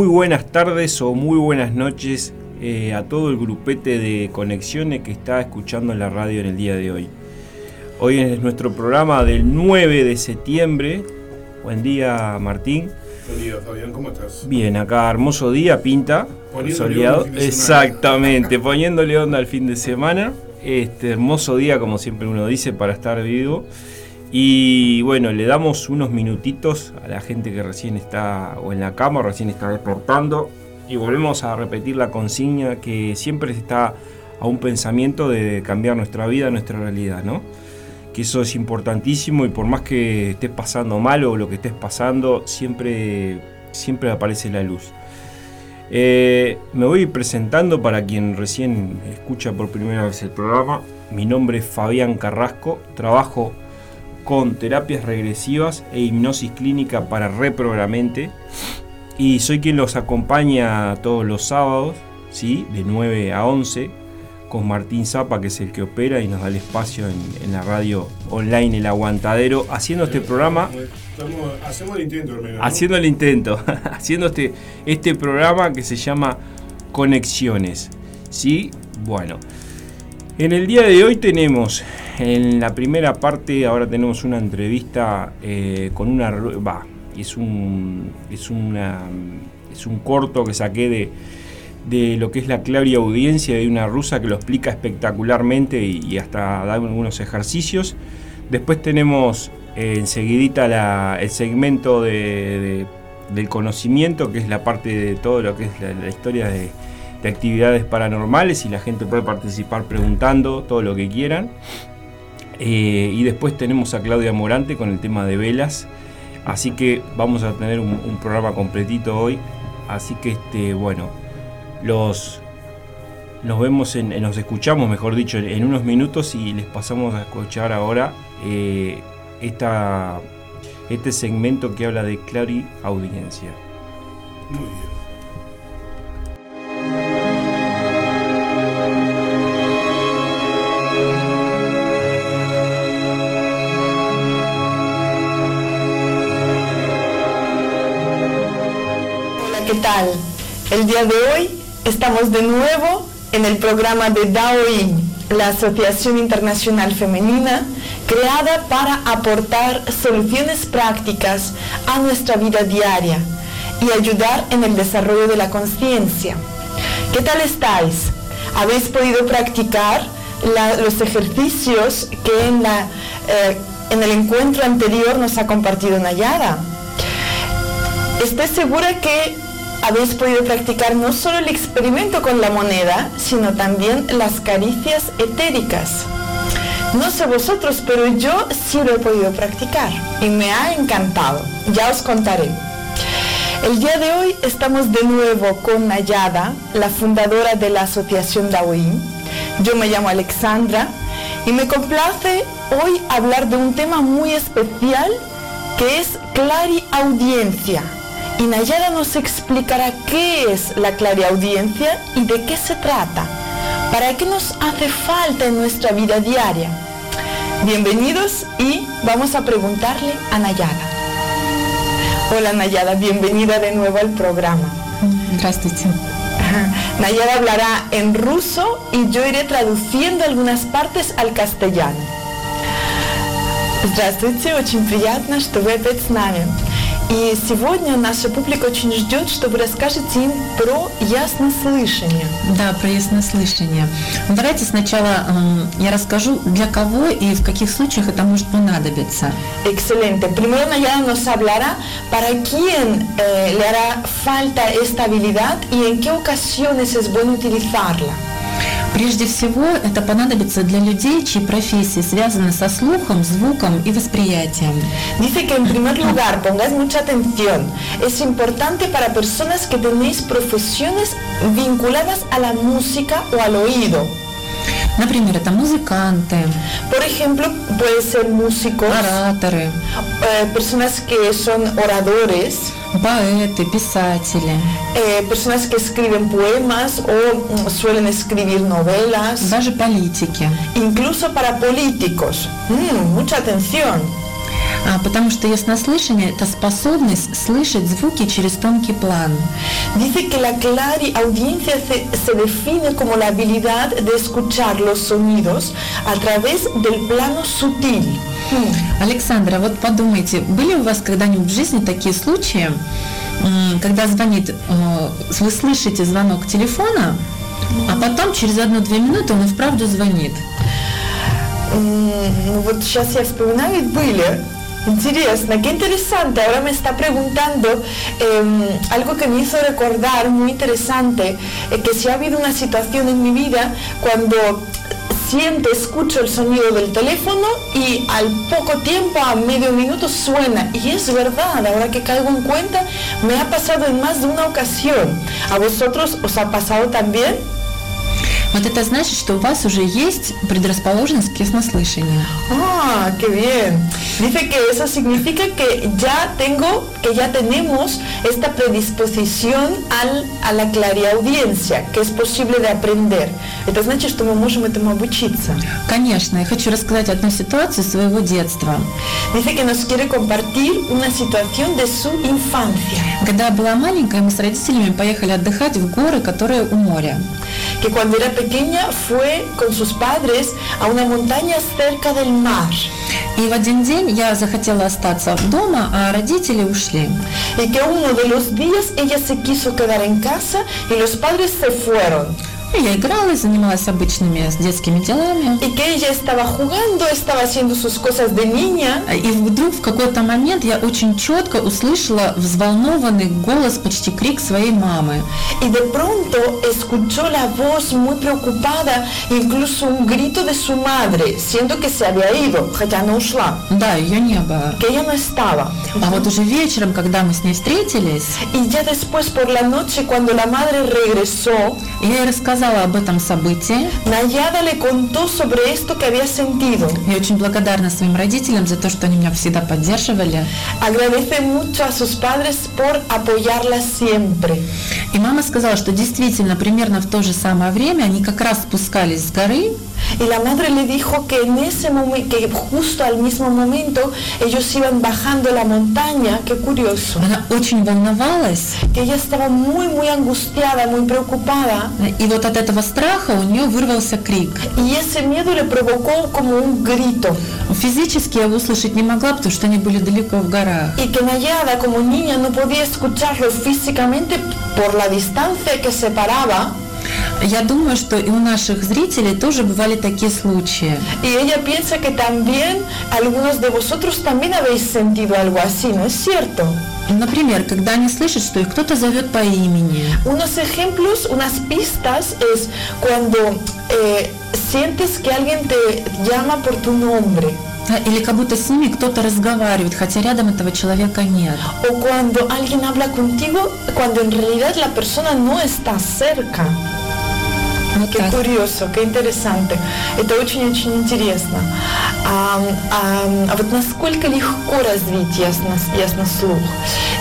muy buenas tardes o muy buenas noches eh, a todo el grupete de conexiones que está escuchando la radio en el día de hoy. Hoy es nuestro programa del 9 de septiembre. Buen día, Martín. Buen día, Fabián, ¿cómo estás? Bien, acá hermoso día, pinta, Poniéndole soleado. onda Exactamente, poniéndole onda al fin de semana. Este hermoso día, como siempre uno dice, para estar vivo. Y bueno, le damos unos minutitos a la gente que recién está o en la cama recién está despertando. Y volvemos a repetir la consigna que siempre está a un pensamiento de cambiar nuestra vida, nuestra realidad, ¿no? Que eso es importantísimo y por más que estés pasando mal o lo que estés pasando, siempre, siempre aparece la luz. Eh, me voy presentando para quien recién escucha por primera vez el programa. Mi nombre es Fabián Carrasco, trabajo con terapias regresivas e hipnosis clínica para reprogramente y soy quien los acompaña todos los sábados, ¿sí? de 9 a 11, con Martín Zapa, que es el que opera y nos da el espacio en, en la radio online El Aguantadero, haciendo este programa Estamos- hacemos el intento, hermano. ¿no? haciendo el intento, haciendo este, este programa que se llama Conexiones. ¿Sí? Bueno, en el día de hoy tenemos, en la primera parte, ahora tenemos una entrevista eh, con una... Va, es un, es, una, es un corto que saqué de, de lo que es la claria audiencia de una rusa que lo explica espectacularmente y, hasta da algunos ejercicios. Después tenemos eh, enseguidita el segmento de, de- del conocimiento, que es la parte de todo lo que es la historia de, de actividades paranormales y la gente puede participar preguntando todo lo que quieran. Eh, y después tenemos a Claudia Morante con el tema de velas. Así que vamos a tener un, programa completito hoy. Así que este, bueno, los nos vemos en, nos escuchamos, mejor dicho, en, en unos minutos y les pasamos a escuchar ahora eh, esta, este segmento que habla de clari audiencia. Muy bien. El día de hoy estamos de nuevo en el programa de Daoin, la Asociación Internacional Femenina, creada para aportar soluciones prácticas a nuestra vida diaria y ayudar en el desarrollo de la conciencia. ¿Qué tal estáis? ¿Habéis podido practicar los ejercicios que en, la, eh, en el encuentro anterior nos ha compartido Nayara? Estoy segura que habéis podido practicar no solo el experimento con la moneda, sino también las caricias etéricas. No sé vosotros, pero yo sí lo he podido practicar y me ha encantado. Ya os contaré. El día de hoy estamos de nuevo con Nayada, la fundadora de la Asociación Daoín. Yo me llamo Alexandra y me complace hoy hablar de un tema muy especial que es clariaudiencia Y Nayara nos explicará qué es la clariaudiencia y de qué se trata, para qué nos hace falta en nuestra vida diaria. Bienvenidos y vamos a preguntarle a Nayara. Hola Nayara, bienvenida de nuevo al programa. Здравствуйте. Nayara hablará en ruso y yo iré traduciendo algunas partes al castellano. Здравствуйте, очень приятно, что вы опять с нами. И сегодня наша публика очень ждет, что вы расскажете им про яснослышание. Да, про яснослышание. Ну, Давайте сначала м, я расскажу, для кого и в каких случаях это может понадобиться. Excelente. Primero Nayara nos hablará para quién eh, le hará falta esta habilidad y en qué ocasiones es bueno utilizarla. Прежде всего, это понадобится для людей, чьи профессии связаны со слухом, звуком и восприятием. Dice que en primer lugar pongáis mucha atención. Es importante para personas que tenéis profesiones vinculadas a la música o al oído. Например, это музыканты, Por ejemplo, puede ser músicos, ораторы, eh, personas que son oradores, поэты, писатели, eh, personas que escriben poemas o mm, suelen escribir novelas, даже политики. incluso para políticos. Mm, mucha atención. А, потому что яснослышание – это способность слышать звуки через тонкий план. Dice que la clariaudiencia se, se define como la habilidad de escuchar los sonidos a través del plano sutil. Hmm. Александра, вот подумайте, были у вас когда-нибудь в жизни такие случаи, когда звонит, э, вы слышите звонок телефона, а потом через одну-две минуты он и вправду звонит? Ну вот сейчас я вспоминаю, были. En Interesante, qué interesante. Ahora me está preguntando em, algo que me hizo recordar muy interesante, eh, que si ha habido una situación en mi vida cuando siento, escucho el sonido del teléfono y al poco tiempo, a medio minuto, suena. Y es verdad, ahora que caigo en cuenta, me ha pasado en más de una ocasión. ¿A vosotros os ha pasado también? Вот это значит, что у вас уже есть предрасположенность к яснослышанию. Ah, qué bien. Dice que eso significa que ya tengo, que ya tenemos esta predisposición al, a la clariaudiencia, que es posible de aprender. Это значит, что мы можем этому обучиться. Конечно, я хочу рассказать одну ситуацию своего детства. Dice que nos quiere compartir una situación de su infancia. Когда я была маленькая, мы с родителями поехали отдыхать в горы, которые у моря. Que cuando era pequeña fue con sus padres a una montaña cerca del mar. И в один день я захотела остаться дома, а родители ушли. Y que uno de los días ella se quiso quedar en casa y los padres se fueron. И я играла, занималась обычными детскими делами. Y que ella estaba jugando, estaba haciendo sus cosas de niña. И вдруг в какой-то момент я очень четко услышала взволнованный голос, почти крик своей мамы. Y de pronto escuchó la voz muy preocupada, incluso un grito de su madre, siendo que se había ido, хотя она ушла, Да, ее не было. que ella no estaba. А вот уже вечером, когда мы с ней встретились, Y ya después por la noche, cuando la madre regresó, я ей рассказала об этом событии. Nayada le contó sobre esto que había sentido. Я очень благодарна своим родителям за то, что они меня всегда поддерживали. Agradece mucho a sus padres por apoyarla siempre. И мама сказала, что действительно примерно в то же самое время они как раз спускались с горы, Y la madre le dijo que en ese momento, que justo al mismo momento ellos iban bajando la montaña, qué curioso, она очень волновалась, que ella estaba muy, muy angustiada, muy preocupada. и вот от этого страха у нее вырвался крик. Ese miedo le provocó como un grito. Физически я его услышать не могла, потому что они были далеко в горах. Y que Nayada como niña no podía escucharlo físicamente por la distancia que separaba. Я думаю, что и у наших зрителей тоже бывали такие случаи. Y ella piensa que también algunos de vosotros también habéis sentido algo así, ¿no es cierto? Например, когда они слышат, что их кто-то зовет по имени. Unos ejemplos, unas pistas es cuando eh, sientes que alguien te llama por tu nombre Или как будто с ними кто-то разговаривает, хотя рядом этого человека нет. o cuando alguien habla contigo cuando en realidad la persona no está cerca. Вот Qué так. curioso, qué interesante. Это очень-очень интересно. А, а- а вот насколько легко развить ясно- яснослух?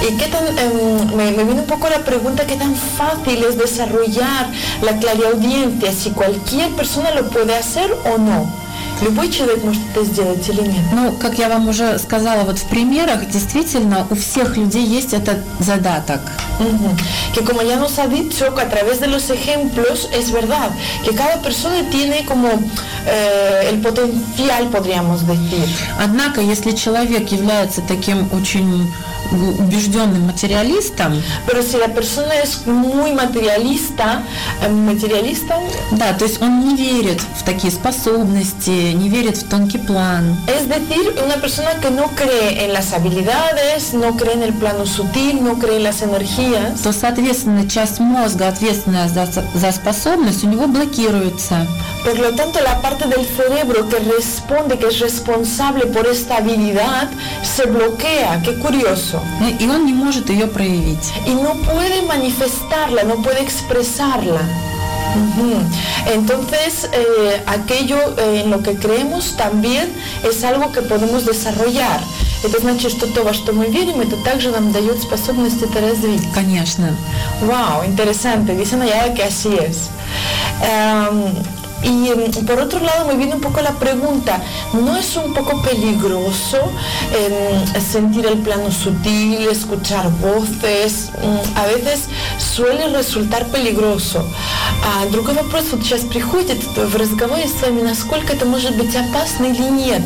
Y qué tan, em, me, me viene un poco la pregunta, qué tan fácil es desarrollar la clariaudiencia, si cualquier persona lo puede hacer o no. Любой человек может это сделать или нет? Ну, как я вам уже сказала вот в примерах, действительно у всех людей есть этот задаток. Que como ya nos ha dicho, que a través de los ejemplos es verdad, que cada persona tiene como eh, el potencial, podríamos decir. Однако, если человек является таким очень убежденным материалистом, Pero si la persona es muy materialista, eh, materialista, да, то есть он не верит в такие способности, не верит в тонкий план, es decir, una persona que no cree en las habilidades, no cree en el plano sutil, no cree en las energías, то, соответственно, часть мозга, ответственная за, за способность, у него блокируется. por lo tanto la parte del cerebro que responde, que es responsable por esta habilidad, se bloquea, qué curioso. И он не может ее проявить. y no puede manifestarla, no puede expresarla. Ujú. Entonces, eh, aquello eh, en lo que creemos también es algo que podemos desarrollar. Это значит, что то, во что мы верим, это также нам дает способность это развить. Конечно. Wow, interesante. Dice Nayara que así es. Em, y em, por otro lado me viene un poco la pregunta, ¿no es un poco peligroso em, sentir el plano sutil, escuchar voces? Mm, a veces suele resultar пeligroso. А другой вопрос, вот сейчас приходит в разговоре с вами, насколько это может быть опасно или нет?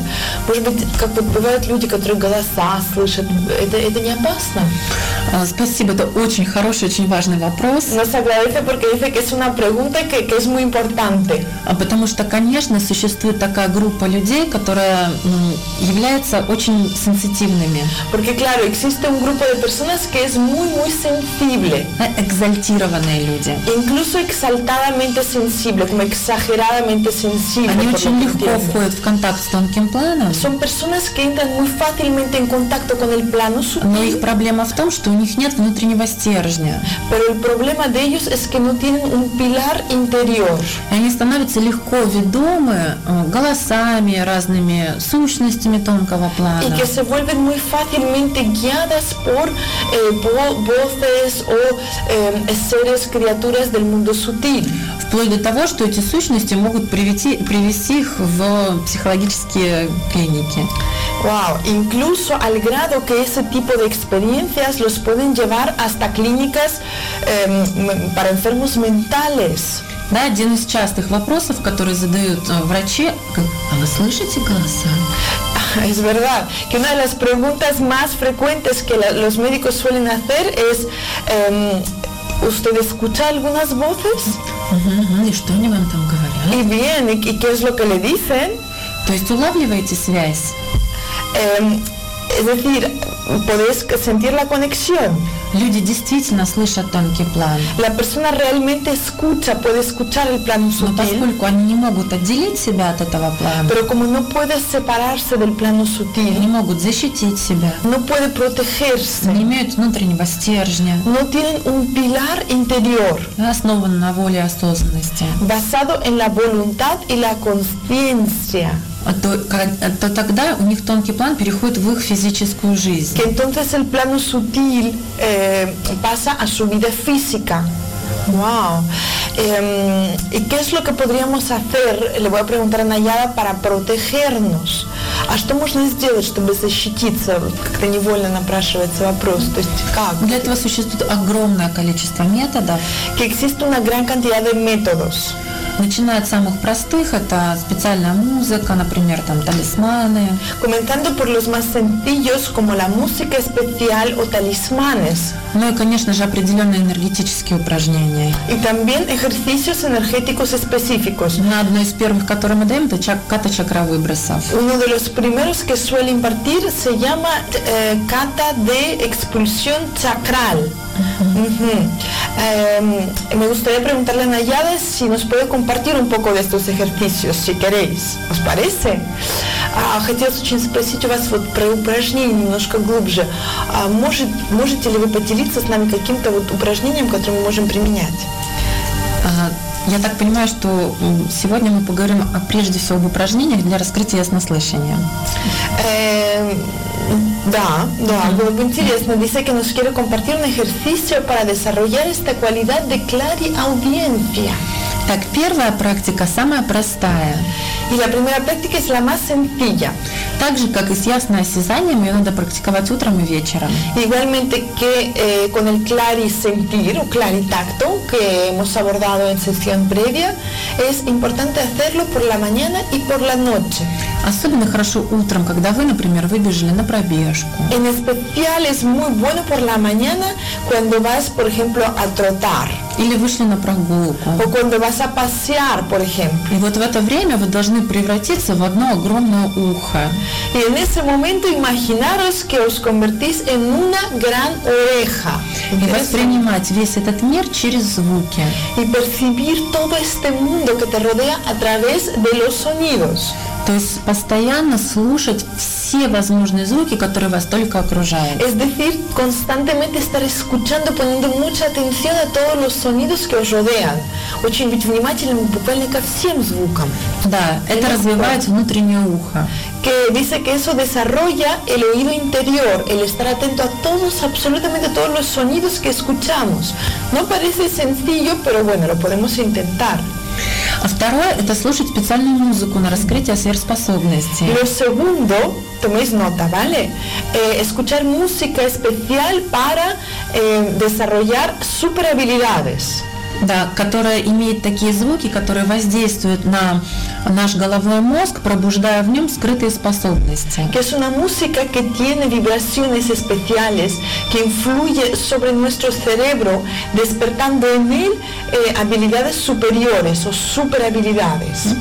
Может быть, как вот бывают люди, которые голоса слышат, это, это не опасно? А, Спасибо, это очень хороший, очень важный вопрос. Nos agradece porque dice que es una pregunta que, que es muy importante. А Потому что, конечно, существует такая группа людей, которая является очень сенситивными, Porque claro, existe un grupo de personas que es muy, muy sensible. экзальтированные люди. Incluso exaltadamente sensible, como exageradamente sensible. Они очень легко входят в контакт с тонким планом, Son personas que entran muy fácilmente en contacto con el plano но их sutil, проблема в том, что у них нет внутреннего стержня. pero el problema de ellos es que no tienen un pilar interior. Они становятся легко ведомы э, голосами, разными сущностями тонкого плана. que se vuelven muy fácilmente guiadas por eh, vo- voces o eh, seres, criaturas del mundo sutil. Вплоть до того, что эти сущности могут привести, привести их в психологические клиники. Wow, incluso al grado que ese tipo de experiencias los pueden llevar hasta clínicas eh, para enfermos mentales. Да, один из частых вопросов, которые задают э, врачи, а вы слышите голоса? Es verdad que una de las preguntas más frecuentes que la- los médicos suelen hacer es, em, ¿usted escucha algunas voces? Мгм, мгм. И что они вам там говорят? Y bien, ¿y, y qué es lo que le dicen? То есть улавливаете связь? Es decir, podéis sentir la conexión. Люди действительно слышат тонкий план. La persona realmente escucha, puede escuchar el plano Но sutil, поскольку они не могут отделить себя от этого плана, pero como no puede separarse del plano не sutil, могут защитить себя, no puede protegerse, не имеют внутреннего стержня, no tienen un pilar interior основан на воле осознанности, basado en la voluntad y la conciencia, а то, ка- то тогда у них тонкий план переходит в их физическую жизнь. que entonces el plano sutil eh, pasa a su vida física. Wow. Em, ¿Y qué es lo que podríamos hacer, le voy a preguntar a Nayada, para protegernos? А что можно сделать, чтобы защититься? Вот Как-то невольно напрашивается вопрос. То есть как? Для этого существует огромное количество методов, Que existe una gran cantidad de métodos. начиная от самых простых, это специальная музыка, например, там талисманы, Comenzando por los más sencillos como la música especial o talismanes. ну и, конечно же, определенные энергетические упражнения. Y también ejercicios energéticos específicos. На одно из первых, которые мы даем, это чак- ката-чакра выбросов. Uno de los primeros que suele impartir se llama eh, kata de expulsión chakral. Ujú. Eh, me gustaría preguntarle a Nayade si nos puede compartir un poco de estos ejercicios, si queréis. ¿Os parece? А, хотелось очень спросить у вас вот про упражнения немножко глубже. А может, можете ли вы поделиться с нами каким-то вот упражнением, которое мы можем применять? А, Я так понимаю, что сегодня мы поговорим прежде всего об упражнениях для раскрытия яснослышания. Eh, da, da, algo muy interesante. Dice que nos quiere compartir un ejercicio para desarrollar esta cualidad de clariaudiencia. Так, первая практика самая простая. Y la primera práctica es la más sencilla. Так же, как и с ясным осязанием, ее надо практиковать утром и вечером. Igualmente que eh, con el clarisentir o claritacto que hemos abordado en sesión previa, es importante hacerlo por la mañana y por la noche. Особенно хорошо утром, когда вы, например, выбежали на пробежку. En especial es muy bueno por la mañana cuando vas, por ejemplo, a trotar Или вышли на прогулку. o cuando vas a pasear, por ejemplo. И вот в это время вы должны превратиться в одно огромное ухо. Y en ese momento imaginaros que os convertís en una gran oreja. И воспринимать весь этот мир через звуки. Y percibir todo este mundo que te rodea a través de los sonidos. То есть постоянно слушать все возможные звуки, которые вас только окружают. Es decir, constantemente estar escuchando, poniendo mucha atención a todos los sonidos que os rodean. Очень быть внимательным буквально ко всем звукам. Да, это развивает внутреннее ухо. Que dice que eso desarrolla el oído interior, el estar atento a todos, absolutamente todos los sonidos que escuchamos. No parece sencillo, pero bueno, lo podemos intentar. А второе – это слушать специальную музыку на раскрытие сверхспособностей. Lo segundo, toméis nota, ¿vale? Eh, escuchar música especial para eh, desarrollar super habilidades. Да, которая имеет такие звуки, которые воздействуют на наш головной мозг, пробуждая в нем скрытые способности. que es una música que tiene vibraciones especiales, que influye sobre nuestro cerebro, despertando en él eh, habilidades superiores o super habilidades.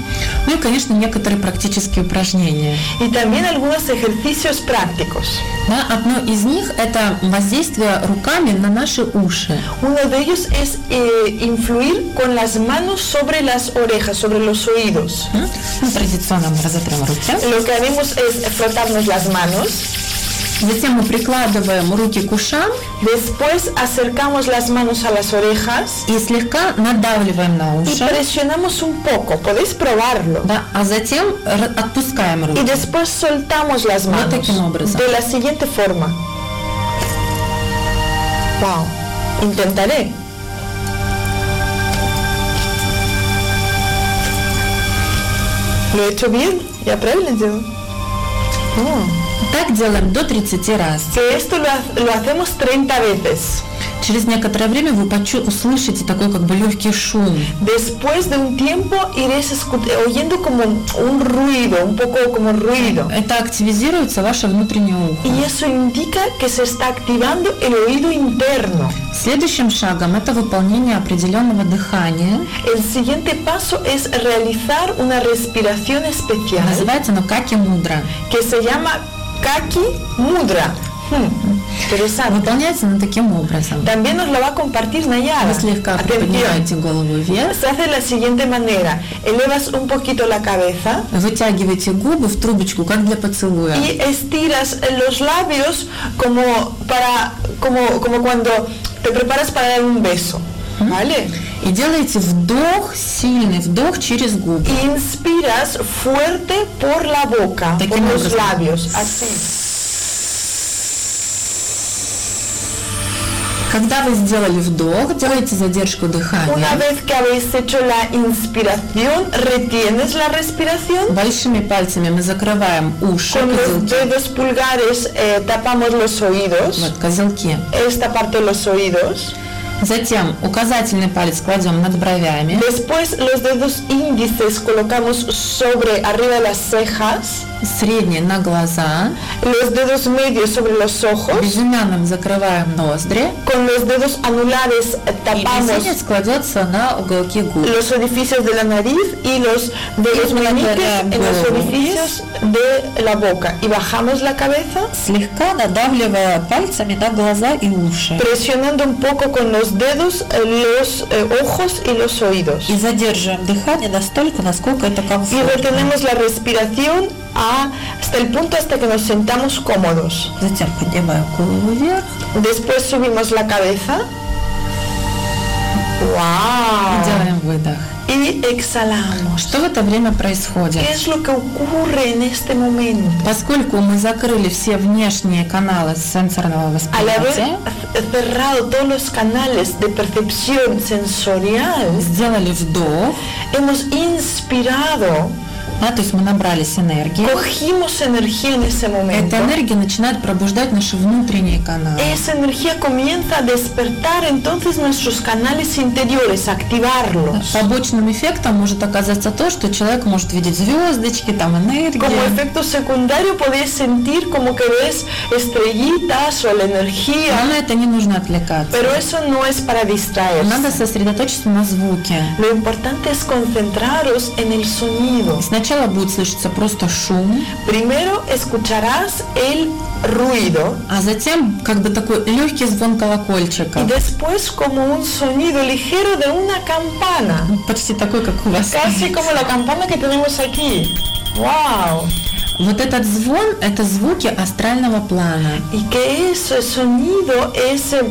Ну и, конечно, некоторые практические упражнения. Y también algunos ejercicios prácticos. Да, одно из них – это воздействие руками на наши уши. Uno de ellos es eh, influir con las manos sobre las orejas, sobre los oídos. М? Ну, традиционно мы разотрем руки. Lo que haremos es frotarnos las manos, Затем мы прикладываем руки к ушам después acercamos las manos a las orejas и слегка надавливаем на y уши. presionamos un poco, podéis probarlo. Да, а затем р- отпускаем Y руки. después soltamos las Вот manos таким образом. de la siguiente forma. Wow. Intentaré. ¿Lo he hecho bien? ¿Ya правильно Oh. Так делаем до 30 раз. Que esto lo, lo hacemos 30 veces. Через некоторое время вы услышите такой как бы легкий шум. Después de un tiempo iréis oyendo como un ruido, un poco como ruido. Это активизируется ваше внутреннее ухо. Y eso indica que se está activando el oído interno. Следующим шагом это выполнение определенного дыхания. El siguiente paso es realizar una respiración especial Называется оно каки мудра. que se llama Kaki Mudra. Hmm, Interesante. Выполняется оно таким образом. También nos lo va a compartir Nayara. Вы слегка Atención. приподнимаете голову вверх, Se hace de la siguiente manera. Elevas un poquito la cabeza вытягиваете губы в трубочку, как для поцелуя. y estiras los labios como para como, como cuando te preparas para dar un beso. ¿Vale? И делаете вдох, сильный вдох через губы. Y inspiras fuerte por la boca, por Таким los образом. labios, así. Когда вы сделали вдох, делаете задержку Una дыхания. vez que habéis hecho la inspiración, retienes la respiración. Большими пальцами мы закрываем уши, Con los козелки. dedos pulgares eh, tapamos los oídos, Вот, козелки. esta parte de los oídos. Затем указательный палец кладем над бровями. Después los dedos índices colocamos sobre, arriba de las cejas. Средний на глаза. Los dedos medios sobre los ojos. Безымянным закрываем ноздри. Con los dedos anulares eh, И tapamos мизинец кладется на уголки губ. los orificios de la nariz y los dedos Y meñiques relajaremos en los голову orificios de la boca. Y bajamos la cabeza Слегка надавливая пальцами на глаза и уши. presionando un poco con los dedos eh, los eh, ojos y los oídos. И задерживаем дыхание настолько, насколько это Y комфортно. retenemos la respiración a- hasta el punto hasta que nos sentamos cómodos. Затем поднимаем голову вверх. Después subimos la cabeza. ¡Wow! Делаем выдох. Y exhalamos. Что в это время происходит? ¿Qué es lo que ocurre en este momento? Поскольку мы закрыли все внешние каналы сенсорного Al восприятия, haber cerrado todos los canales de percepción sensorial, сделали вдох, hemos inspirado, да, то есть мы набрались энергии. cogimos energía en ese momento. Эта энергия начинает пробуждать наши внутренние каналы. Esa energía comienza a despertar entonces nuestros canales interiores, activarlos. Побочным эффектом может оказаться то, что человек может видеть звездочки, там Como энергию. efecto secundario podéis sentir como que ves estrellitas o la Но energía, на это не нужно отвлекаться. pero eso no es para distraerse. Надо сосредоточиться на звуке. Lo importante es concentraros en el sonido. Сначала будет слышаться просто шум, Primero escucharás el ruido а затем как бы такой легкий звон колокольчика. y después como un sonido ligero de una campana, Почти такой, как у вас. casi como la campana que tenemos aquí. ¡Wow! Вот этот звон – это звуки астрального плана. Y que ese sonido, ese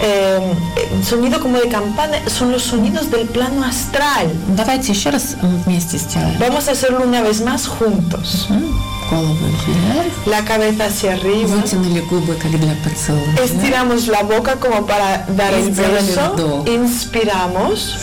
eh, sonido como de campana, son los sonidos del plano astral. Давайте еще раз м, вместе сделаем. Vamos a hacerlo una vez más juntos. М, Голову вверх. La cabeza hacia arriba. Вытянули губы, как для поцелуя. Estiramos la boca como para dar el Сделали beso. вдох. Inspiramos.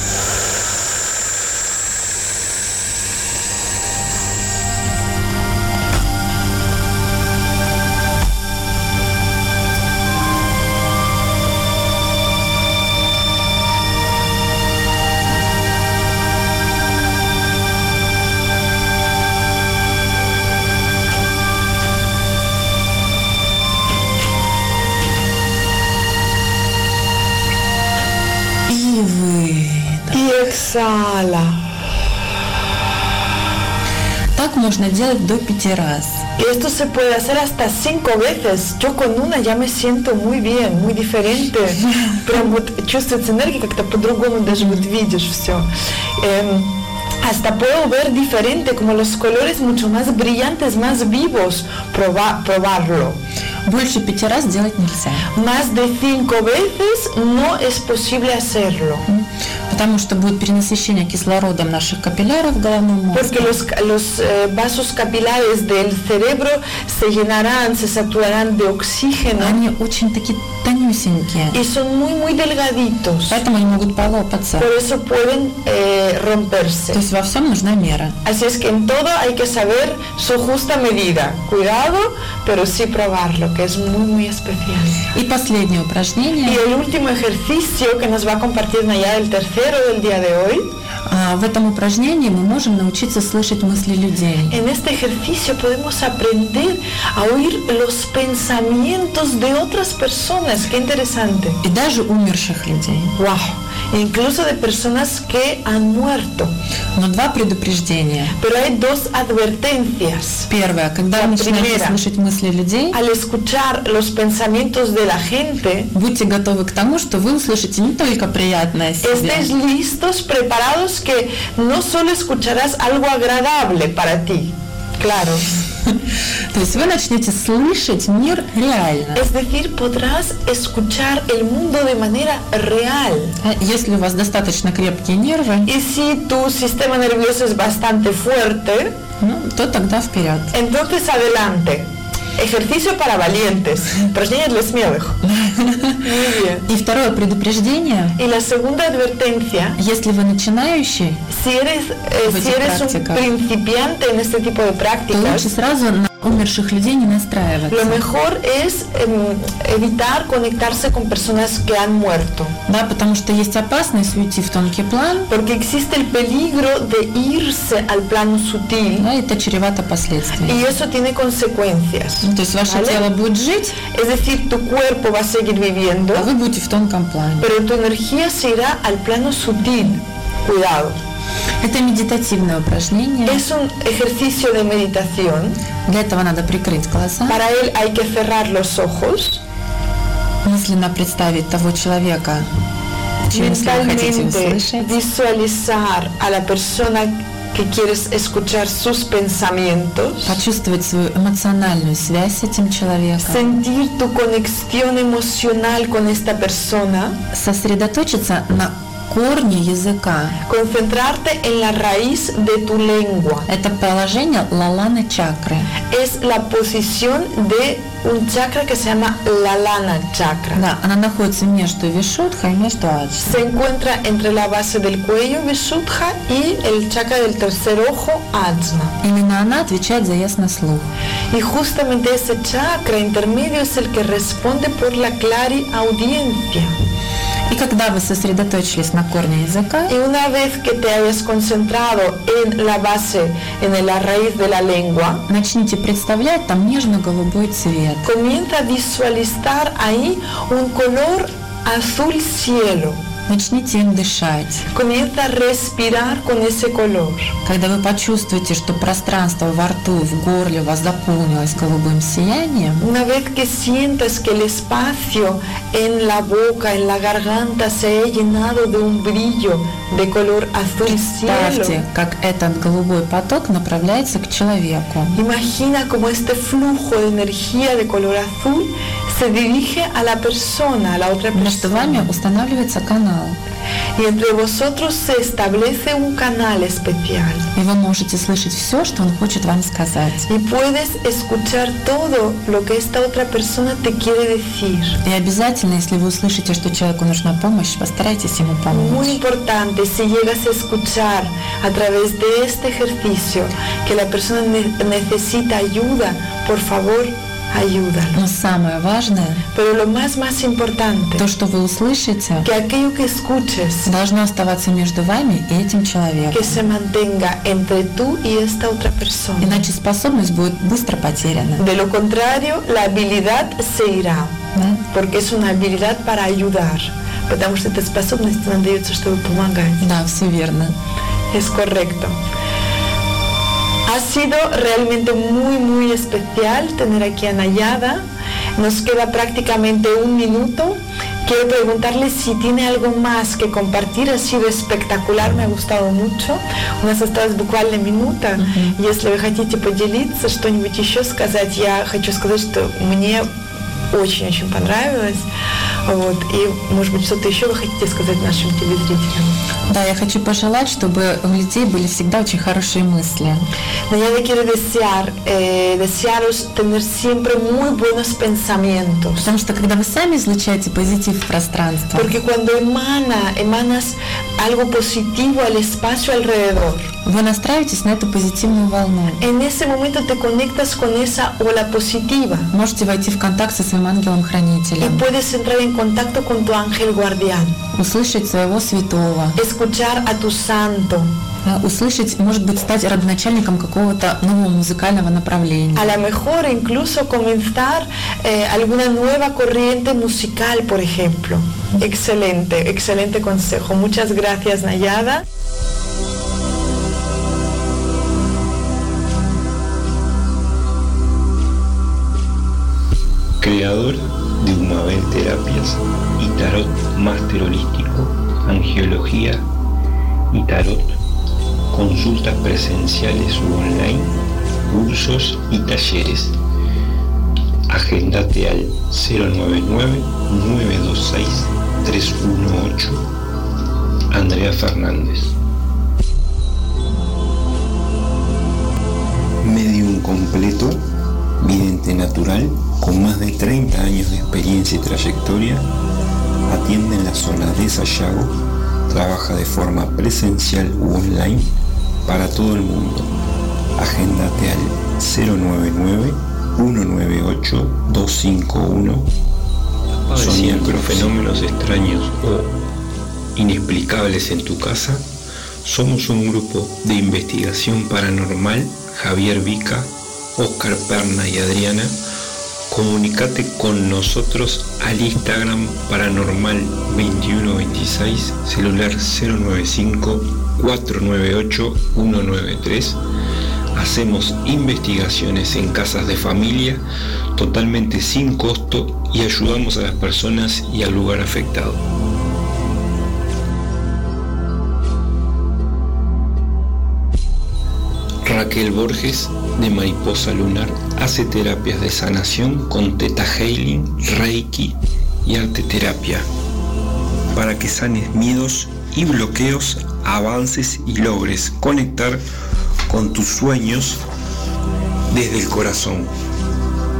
можно делать до пяти раз. Y esto se puede hacer hasta cinco veces. Yo con una ya me siento muy bien, muy diferente. Прям вот чувствуется энергия, как-то по-другому даже вот видишь все. hasta puedo ver diferente, como los colores mucho más brillantes, más vivos, proba- probarlo. Больше пяти раз делать нельзя. Más de cinco veces no es posible hacerlo. Потому что будет перенасыщение кислородом наших капилляров в головном мозге. Porque los, los eh, vasos capilares del cerebro se llenarán, se saturarán de oxígeno Они очень такие тонюсенькие. y son muy, muy delgaditos. Поэтому они могут полопаться. Por eso pueden eh, romperse. То есть во всем нужна мера. Así es que en todo hay que saber su justa medida. Cuidado, pero sí probarlo, que es muy, muy especial. И последнее Y упражнение. el último ejercicio que nos va a compartir Naya, el tercero del día de hoy, А, В этом упражнении мы можем научиться слышать мысли людей. en este ejercicio podemos aprender a oír los pensamientos de otras personas. Qué interesante. И даже умерших людей. Wow. Incluso de personas que han muerto. Но два предупреждения. Pero hay dos advertencias. Первое, когда La вы начинаете primera. слышать мысли людей, Al escuchar los pensamientos de la gente, будьте готовы к тому, что вы услышите не только приятное о estés себе, listos, preparados, que no solo escucharás algo agradable para ti, Claro. то есть вы начнете слышать мир реально. Es decir, podrás escuchar el mundo de manera real. А Если у вас достаточно крепкие нервы, Y si tu sistema nervioso es bastante fuerte, ну, то тогда вперед. entonces adelante. Ejercicio para valientes. Упражнение для смелых. И второе предупреждение, Y la segunda advertencia, если вы начинающий, si eres, eh, si eres un principiante en este tipo de то prácticas, лучше сразу на умерших людей не Lo настраиваться. mejor es em, evitar conectarse con personas que han muerto, Да, потому что есть опасность уйти в тонкий план, porque existe el peligro de irse al plano sutil да, это чревато последствиями. y eso tiene consecuencias. Ну, то есть ваше ¿Vale? тело будет жить, Es decir, tu cuerpo va a seguir viviendo, а вы будете в тонком плане. pero tu energía se irá al plano sutil. Cuidado. Это медитативное упражнение. Es un ejercicio de meditación. Для этого надо прикрыть глаза, Para él hay que cerrar los ojos, мысленно представить того человека, чьи mentalmente visualizar a la persona que quieres escuchar sus pensamientos. почувствовать свою эмоциональную связь с этим человеком, sentir tu conexión emocional con esta persona, сосредоточиться на корне языка. concentrarte en la raíz de tu lengua. Это положение лаланы чакры. Es la posición de un chakra que se llama la lana chakra. Да, она находится между вишудхой и между аджной. Se encuentra entre la base del cuello Visuddha y el chakra del tercer ojo Ajna. Именно она отвечает за ясный слух. Y justamente ese chakra intermedio es el que responde por la clariaudiencia. И когда вы сосредоточились на корне языка, Y una vez que te hayas concentrado en la base, en la raíz de la lengua, начните представлять там нежно-голубой цвет. comienza a visualizar ahí un color azul cielo. Начните им дышать. Comienza a respirar con ese color. Когда вы почувствуете, что пространство во рту, в горле у вас заполнилось голубым сиянием, Una vez que sientas que el espacio en la boca, en la garganta se ha llenado de un brillo de color azul cielo, представьте, как этот голубой поток направляется к человеку. imagina como este flujo de energía de color azul se dirige a la persona, a la otra Между persona. вами устанавливается канал, Y entre vosotros se establece un canal especial. и вы можете слышать все, что он хочет вам сказать. Y puedes escuchar todo lo que esta otra persona te quiere decir. И обязательно, если вы услышите, что человеку нужна помощь, постарайтесь ему Muy помочь. importante, si llegas a escuchar a través de este ejercicio que la persona ne- necesita ayuda, por favor, Но самое важное, Pero lo más, más importante, то, что вы услышите, que aquello que escuches, должно оставаться между вами и этим человеком. que se mantenga entre tú y esta otra persona. Иначе способность будет быстро потеряна. De lo contrario, la habilidad se irá, да? porque es una habilidad para ayudar, потому что эта способность она дается, чтобы помогать. Да, все верно. Es correcto. Ha sido realmente muy, muy especial tener aquí a Nayada. Nos queda prácticamente un minuto. Quiero preguntarle si tiene algo más que compartir. Ha sido espectacular, me ha gustado mucho. У нас осталось буквально минута. Если вы хотите поделиться, что-нибудь еще сказать, я хочу сказать, что мне очень-очень понравилось. Вот. И, может быть, что-то еще вы хотите сказать нашим телезрителям? Да, я хочу пожелать, чтобы у людей были всегда очень хорошие мысли. No, yo le quiero desear, eh, desearos tener siempre muy buenos pensamientos. Потому что когда вы сами излучаете позитив в пространство, Porque cuando emana, emanas algo positivo al espacio alrededor, вы настраиваетесь на эту позитивную волну. en ese momento te conectas con esa ola positiva Можете войти в контакт со своим y ангелом-хранителем, puedes entrar en contacto con tu ángel guardián, услышать своего святого, escuchar a tu santo. э, услышать, может быть, стать родоначальником какого-то нового музыкального направления. A lo mejor incluso comenzar eh, alguna nueva corriente musical, por ejemplo. Excelente, excelente consejo. Muchas gracias, Nayada. creador de Humabel Terapias y Tarot Máster Holístico, Angiología y Tarot, consultas presenciales u online, cursos y talleres. Agendate al 099-926-318. Andrea Fernández. Medium completo, vidente natural, con más de 30 años de experiencia y trayectoria, atiende en la zona de Sayago, trabaja de forma presencial u online para todo el mundo. Agéndate al 099-198-251. Padeciendo fenómenos extraños o inexplicables en tu casa, somos un grupo de investigación paranormal, Javier Vica, Oscar Perna y Adriana. Comunicate con nosotros al Instagram Paranormal 2126, celular 095 498 193. Hacemos investigaciones en casas de familia totalmente sin costo y ayudamos a las personas y al lugar afectado. Raquel Borges de Mariposa Lunar hace terapias de sanación con Teta Healing, Reiki y arte terapia para que sanes miedos y bloqueos, avances y logres conectar con tus sueños desde el corazón.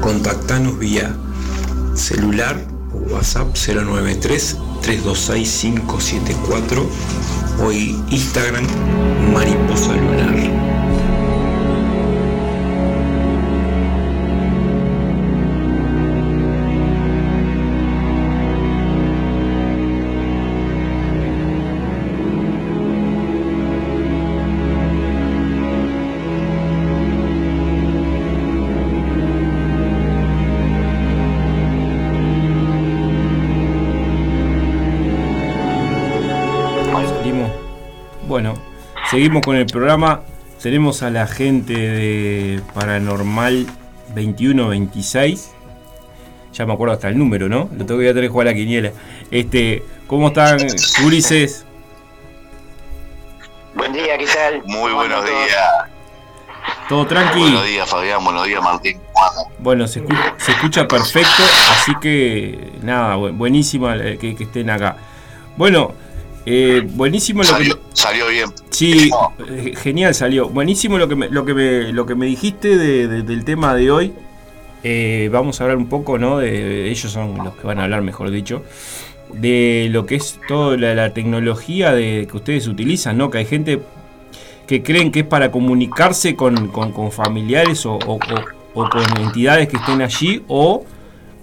Contactanos vía celular o WhatsApp 093 326 574 o Instagram Mariposa Lunar. Seguimos con el programa. Tenemos a la gente de Paranormal 2126. Ya me acuerdo hasta el número, ¿no? Lo tengo que ir a tener que jugar a la quiniela. Este, ¿cómo están, Ulises? Buen día, ¿qué tal? Muy ¿Cómo buenos días. ¿Todo tranqui? Buenos días, Fabián. Buenos días, Martín. Bueno, se, escu- se escucha perfecto, así que nada, bu- buenísimo eh, que, que estén acá. Bueno, eh, buenísimo lo que... Salió, salió bien. Sí, eh, genial salió. Buenísimo lo que me, lo que me, lo que me dijiste de- de- del tema de hoy. Eh, vamos a hablar un poco, ¿no? De, ellos son los que van a hablar, mejor dicho, de lo que es toda la, la tecnología de, que ustedes utilizan, ¿no? Que hay gente que creen que es para comunicarse con, con- con familiares o, o- o- o con entidades que estén allí o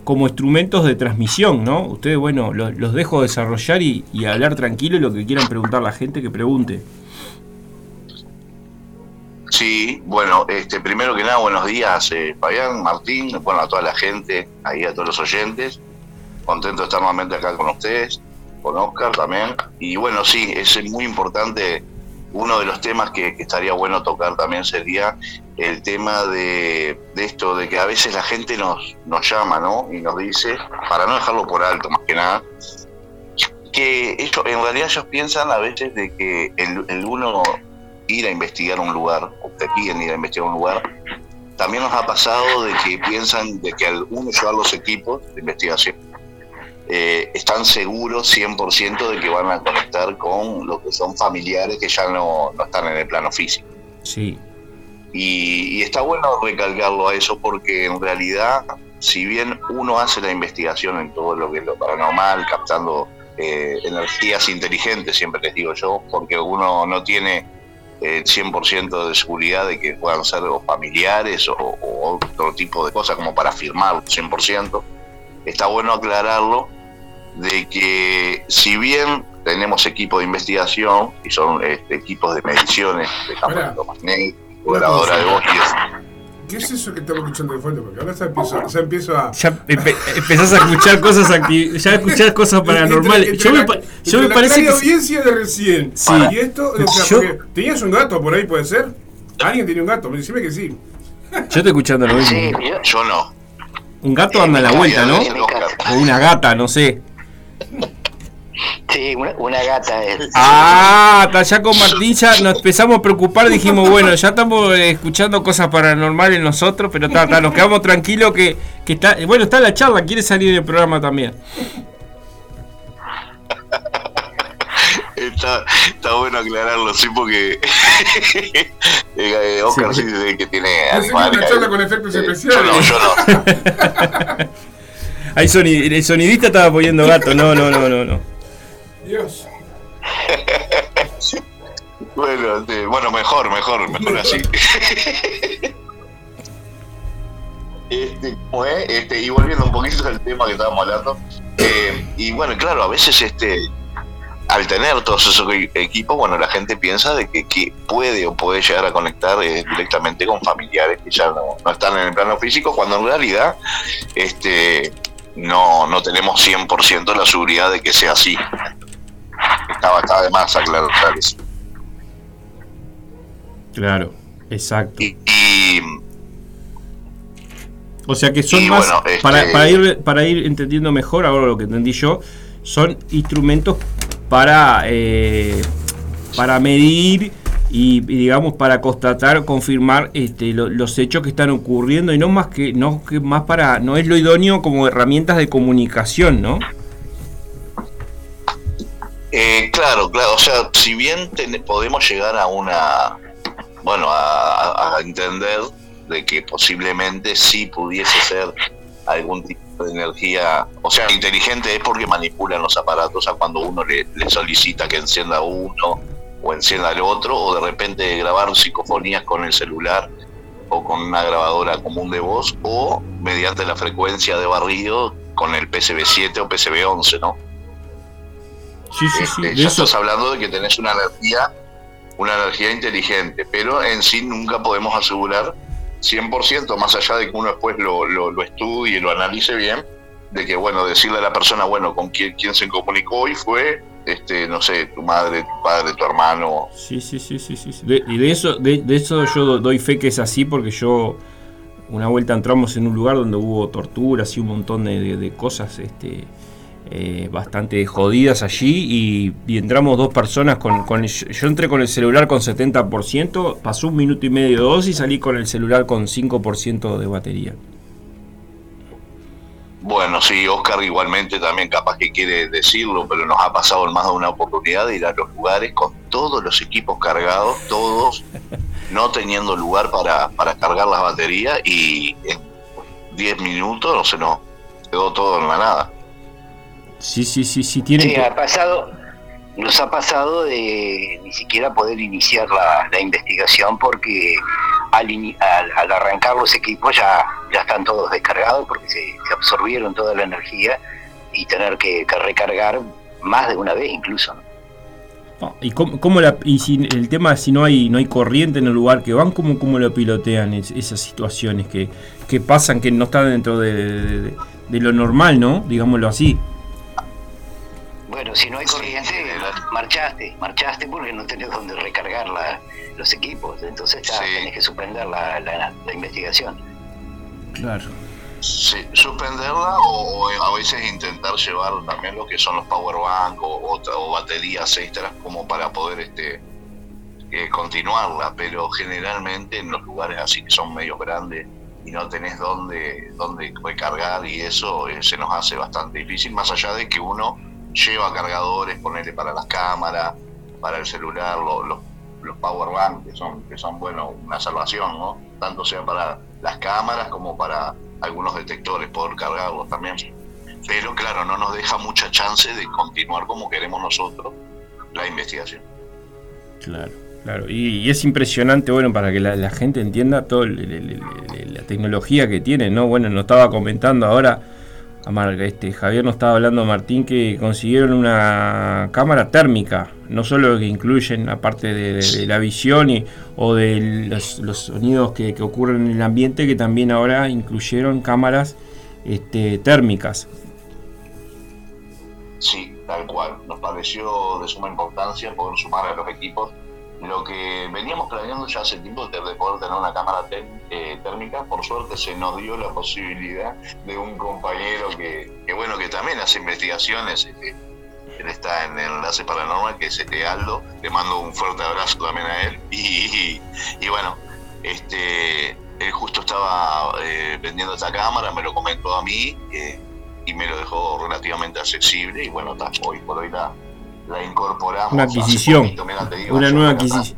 como instrumentos de transmisión, ¿no? Ustedes, bueno, los, los dejo desarrollar y, y hablar tranquilo y lo que quieran preguntar la gente que pregunte. Sí, bueno, este, primero que nada, buenos días, eh, Fabián, Martín, bueno, a toda la gente, ahí a todos los oyentes. Contento de estar nuevamente acá con ustedes. con Oscar también. Y bueno, sí, es muy importante. Uno de los temas que, estaría bueno tocar también sería el tema de, esto, de que a veces la gente nos, nos llama, ¿no? Y nos dice, para no dejarlo por alto más que nada, que esto, en realidad ellos piensan a veces de que el, el uno ir a investigar un lugar, o te piden ir a investigar un lugar, también nos ha pasado de que piensan de que al uno llevar los equipos de investigación, eh, están seguros 100% de que van a conectar con lo que son familiares que ya no, no están en el plano físico. Sí. Y, y, está bueno recalcarlo a eso porque en realidad, si bien uno hace la investigación en todo lo que es lo paranormal, captando eh, energías inteligentes, siempre les digo yo, porque uno no tiene el 100% de seguridad de que puedan ser los familiares o, o, otro tipo de cosas como para firmarlo 100%, está bueno aclararlo de que si bien tenemos equipos de investigación y son este, equipos de mediciones de campo de voz y eso, ¿Qué es eso que estamos escuchando de fondo? Porque ahora ya empiezo, ya empiezo a. Ya empe empezás a escuchar cosas acti ya escuchás cosas paranormales. Entre, entre yo me, la, pa yo me la parece que. audiencia de recién. Sí. Y esto, o sea, Yo- porque tenías un gato por ahí, ¿puede ser? Alguien tenía un gato, decime que sí. Yo estoy escuchando lo mismo. Sí, yo- no. Un gato anda a la vuelta, ¿no? O una gata, no sé. Sí, una, una gata es. Ah, hasta ya con Martín ya nos empezamos a preocupar. Dijimos, bueno, ya estamos eh, escuchando cosas paranormales nosotros, pero ta, ta, nos quedamos tranquilos que, que está. Bueno, está la charla, quiere salir del programa también. Está, está bueno aclararlo, sí, porque eh, Oscar sí. dice que tiene animales. una charla con efectos Eh, especiales. Yo no, yo no. Ahí soni- el sonidista estaba poniendo gato. No, no, no, no, no. Dios. Bueno, bueno, mejor, mejor, mejor así. Este. Este, y volviendo un poquito al tema que estábamos hablando, eh, y bueno, claro, a veces este, al tener todos esos e- equipos, bueno, la gente piensa de que, que puede o puede llegar a conectar eh, directamente con familiares que ya no, no están en el plano físico, cuando en realidad este, no, no tenemos 100% la seguridad de que sea así. Estaba, estaba de más aclarar eso. Claro, exacto. Y, y, O sea que son más, bueno, este- para, para, ir, para ir entendiendo mejor, ahora lo que entendí yo, son instrumentos para, eh, para medir y, y, digamos para constatar, confirmar este, lo- los hechos que están ocurriendo y no más que, no que más para, no es lo idóneo como herramientas de comunicación, ¿no? Eh, claro, claro. O sea, si bien podemos llegar a una, bueno, a, a entender de que posiblemente sí pudiese ser algún tipo de energía, o sea, inteligente es porque manipulan los aparatos a cuando uno le, le solicita que encienda uno o encienda el otro, o de repente grabar psicofonías con el celular o con una grabadora común de voz, o mediante la frecuencia de barrido con el PCB7 o PCB11, ¿no? Sí, sí, sí. Este, ya eso- estás hablando de que tenés una energía, una energía inteligente, pero en sí nunca podemos asegurar 100%, más allá de que uno después lo, lo, lo estudie y lo analice bien, de que, bueno, decirle a la persona, bueno, con quién, quién se comunicó hoy fue, este, no sé, tu madre, tu padre, tu hermano. Sí, sí, sí, sí, sí. De- y de eso, de, de eso yo do- doy fe que es así porque yo una vuelta entramos en un lugar donde hubo torturas y un montón de, de- de cosas este, eh, bastante jodidas allí y, y entramos dos personas con, con el- yo entré con el celular con 70%, pasó un minuto y medio dos y salí con el celular con 5% de batería. Bueno, sí, Oscar igualmente también capaz que quiere decirlo, pero nos ha pasado en más de una oportunidad de ir a los lugares con todos los equipos cargados, todos, no teniendo lugar para, para cargar las baterías y en 10 minutos no se nos quedó todo en la nada. Sí, sí, sí, sí, tienen Sí, que- ha pasado, nos ha pasado de ni siquiera poder iniciar la, la investigación porque al, al, al arrancar los equipos ya, ya están todos descargados porque se, se absorbieron toda la energía y tener que, que recargar más de una vez incluso. ¿no? Ah, ¿Y cómo, cómo la, y si el tema si no hay no hay corriente en el lugar que van, cómo, cómo lo pilotean es- esas situaciones que, que pasan que no están dentro de, de- de- de lo normal, ¿no? Digámoslo así. Bueno, si no hay corriente, marchaste, marchaste porque no tenés donde recargar la, los equipos, entonces ya tenés que suspender la, la, investigación. Claro. Sí, suspenderla o, a veces intentar llevar también lo que son los power bank o, o baterías extras como para poder este eh, continuarla, pero generalmente en los lugares así que son medio grandes y no tenés dónde, dónde recargar y eso eh, se nos hace bastante difícil, más allá de que uno lleva cargadores, ponerle para las cámaras, para el celular, los, power bank que son, que son bueno, una salvación, ¿no? Tanto sea para las cámaras como para algunos detectores, poder cargarlos también. Pero claro, no nos deja mucha chance de continuar como queremos nosotros la investigación. Claro. Claro, y, es impresionante, bueno, para que la, gente entienda toda la tecnología que tiene, ¿no? Bueno, nos estaba comentando ahora, este, Javier nos estaba hablando, Martín, que consiguieron una cámara térmica, no solo que incluyen, aparte de, la visión y, o de los, sonidos que, ocurren en el ambiente, que también ahora incluyeron cámaras este, térmicas. Sí, tal cual. Nos pareció de suma importancia poder sumar a los equipos lo que veníamos planeando ya hace tiempo de poder tener una cámara eh, térmica, por suerte se nos dio la posibilidad de un compañero que, bueno, que también hace investigaciones, este, él está en el enlace paranormal, que es este Aldo, le mando un fuerte abrazo también a él, y, bueno, este, él justo estaba eh, vendiendo esta cámara, me lo comentó a mí, eh, y me lo dejó relativamente accesible, y bueno, hoy por hoy la la incorporamos. Una adquisición. una nueva adquisición.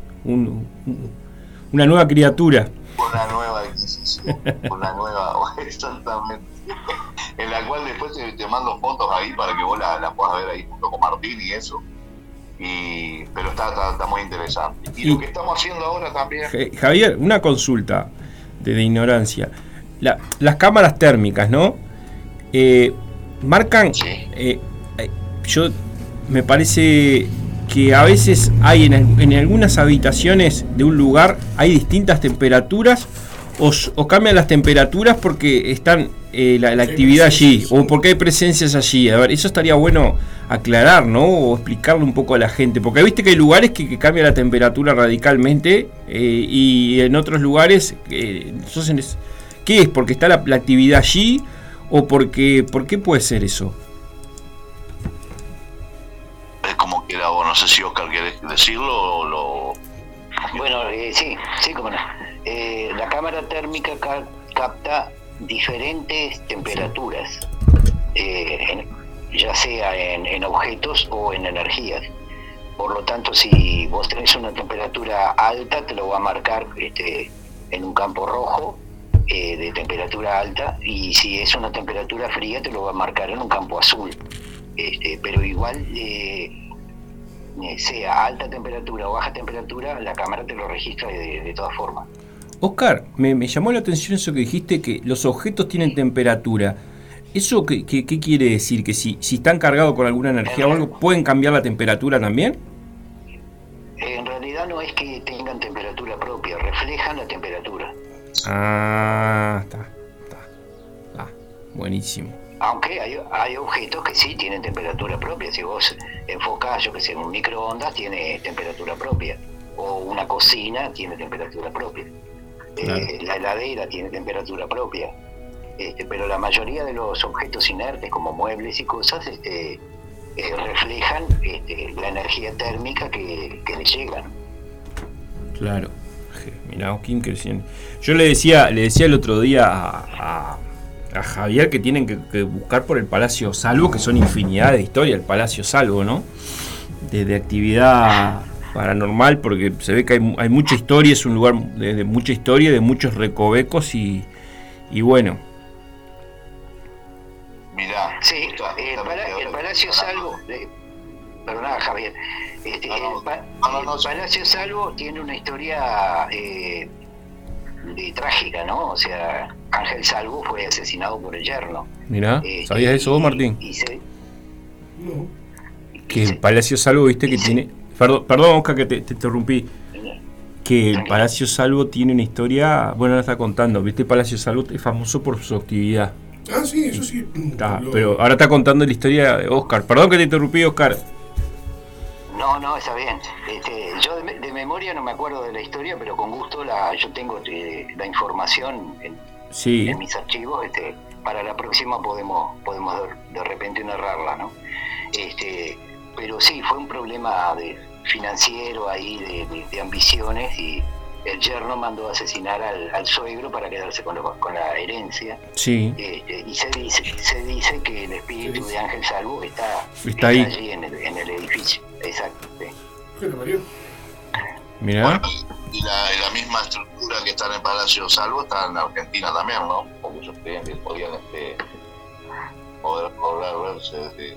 una nueva criatura. Una nueva adquisición. una nueva, exactamente. en la cual después te, mando fotos ahí para que vos la, puedas ver ahí junto con Martín y eso. Y, pero está, está, muy interesante. Y, lo que estamos haciendo ahora también. Javier, una consulta de, ignorancia. las cámaras térmicas, ¿no? Eh, marcan. Eh, eh, yo me parece que a veces hay en, algunas habitaciones de un lugar hay distintas temperaturas o, cambian las temperaturas porque están eh, la, actividad allí o porque hay presencias allí. A ver, eso estaría bueno aclarar, ¿no? O explicarle un poco a la gente. Porque viste que hay lugares que, cambia la temperatura radicalmente eh, y en otros lugares, eh, entonces, ¿qué es? ¿Porque está la, la actividad allí o porque, por qué puede ser eso? No sé si Oscar quiere decirlo o lo... Bueno, eh, sí, sí, como no. Eh, la cámara térmica capta diferentes temperaturas, eh, ya sea en, objetos o en energías. Por lo tanto, si vos tenés una temperatura alta, te lo va a marcar este, en un campo rojo de temperatura alta, y si es una temperatura fría, te lo va a marcar en un campo azul. Este, pero igual eh, sea alta temperatura o baja temperatura, la cámara te lo registra de, todas formas. Oscar, me, llamó la atención eso que dijiste, que los objetos tienen temperatura. ¿Eso qué, quiere decir? ¿Que si, si están cargados con alguna energía o algo, pueden cambiar la temperatura también? En realidad no es que tengan temperatura propia, reflejan la temperatura. Ah, está, está, está. Buenísimo. Aunque hay, hay, objetos que sí tienen temperatura propia. Si vos enfocás, yo que sé, en un microondas, tiene temperatura propia. O una cocina tiene temperatura propia. Eh, la heladera tiene temperatura propia. Este, pero la mayoría de los objetos inertes, como muebles y cosas, este, eh, reflejan este, la energía térmica que, que les llegan. Claro. Mirá, qué Yo le decía, le decía el otro día a a Javier que tienen que, buscar por el Palacio Salvo, que son infinidad de historias, el Palacio Salvo, ¿no? De, actividad paranormal, porque se ve que hay, mucha historia, es un lugar de, mucha historia, de muchos recovecos y, bueno. Mirá, sí, el, Palacio Salvo, eh, perdona Javier, este, el, Palacio Salvo tiene una historia eh, trágica, ¿no? O sea, Ángel Salvo fue asesinado por el yerno. Mira, este, ¿sabías eso vos, Martín? Que el Palacio Salvo, viste que tiene. Perdón, perdón Oscar, que te, interrumpí. Que el Palacio Salvo tiene una historia. Bueno, la está contando, viste, el Palacio Salvo es famoso por su actividad. Ah, sí, eso sí. Está, Lo- pero ahora está contando la historia de Oscar. Perdón que te interrumpí, Oscar. No, no, está bien. Este, yo de, de memoria no me acuerdo de la historia, pero con gusto la, yo tengo eh, la información en, Sí, en mis archivos. Este, para la próxima podemos podemos de, de repente narrarla, ¿no? Este, pero sí, fue un problema de financiero ahí, de, de- de ambiciones y el yerno mandó a asesinar al, al suegro para quedarse con, lo- con la herencia. sí. Este, y se dice, se dice que el espíritu de Ángel Salvo está, Está ahí. allí en el, en el edificio. Exacto. sí. Bueno, Mario. Mirá. Y la, y la misma estructura que está en el Palacio Salvo está en Argentina también, ¿no? Porque ellos creían que podían este, poder lograr verse desde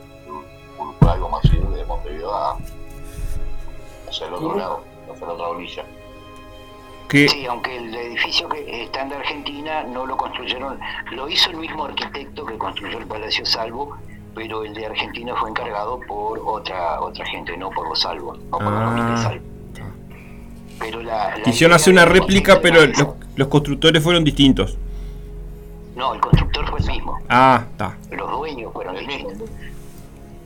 Uruguay o más de Montevideo a hacia el otro lado, hacia la otra orilla. Sí, aunque el edificio que está en la Argentina no lo construyeron, lo hizo el mismo arquitecto que construyó el Palacio Salvo, pero el de Argentina fue encargado por otra otra gente, no por los Salvos, no por la Ah. familia Salvo. Pero la, la quisieron hacer una réplica, pero los, los constructores fueron distintos. No, el constructor fue el mismo. Ah, está. los dueños fueron distintos.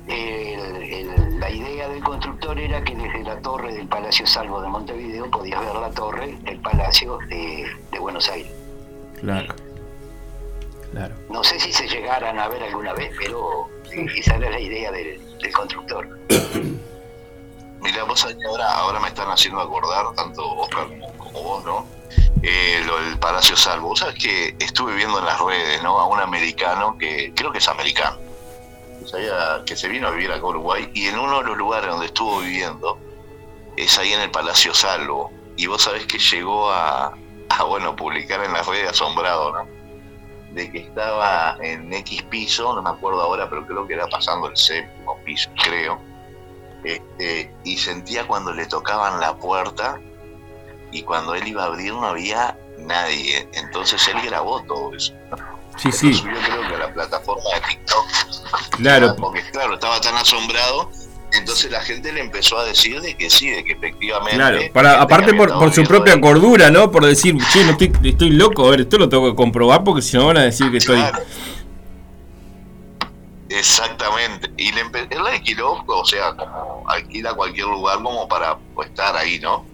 El- el- la idea del constructor era que desde la torre del Palacio Salvo de Montevideo podías ver la torre del Palacio de, de Buenos Aires. Claro. Claro. No sé si se llegaran a ver alguna vez, pero esa era la idea del, del constructor. Mirá, vos sabés que ahora, ahora me están haciendo acordar, tanto Oscar como, como vos, ¿no? Eh, lo del Palacio Salvo. Vos sabés que estuve viendo en las redes, ¿no? A un americano que creo que es americano, que, sabía- que se vino a vivir acá a Uruguay y en uno de los lugares donde estuvo viviendo es ahí en el Palacio Salvo. Y vos sabés que llegó a, a bueno, publicar en las redes asombrado, ¿no? De que estaba en X piso, no me acuerdo ahora, pero creo que era pasando el séptimo piso, creo este, y sentía cuando le tocaban la puerta y cuando él iba a abrir no había nadie. Entonces él grabó todo eso. Sí, sí. subió creo que a la plataforma de TikTok. Claro. Porque claro, estaba tan asombrado. Entonces la gente le empezó a decir de que sí, de que efectivamente... Claro, para, aparte por, su propia cordura, ¿no? Por decir, che, no estoy, estoy loco, a ver, esto lo tengo que comprobar porque si no van a decir que estoy... Exactamente. Y le él alquiló, o sea, como alquila cualquier lugar como para pues, estar ahí, ¿no?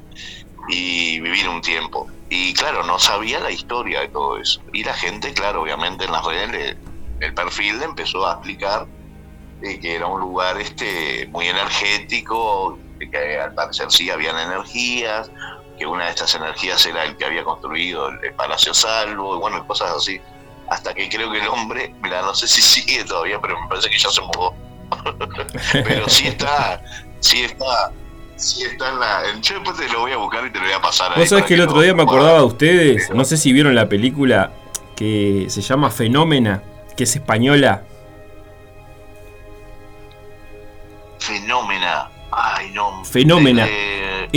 Y vivir un tiempo. Y claro, no sabía la historia de todo eso. Y la gente, claro, obviamente en las redes, el perfil le empezó a explicar de que era un lugar este muy energético, que al parecer sí habían energías, que una de estas energías era el que había construido el, el Palacio Salvo, y bueno, cosas así hasta que creo que el hombre, mira, no sé si sigue todavía, pero me parece que ya se mudó. pero sí está, sí está, sí está en la. Yo después te lo voy a buscar y te lo voy a pasar. Vos sabés que el otro día me acordaba de ustedes, no sé si vieron la película que se llama Fenómena, que es española. Fenómena. Ay, no. Fenómena. Eh,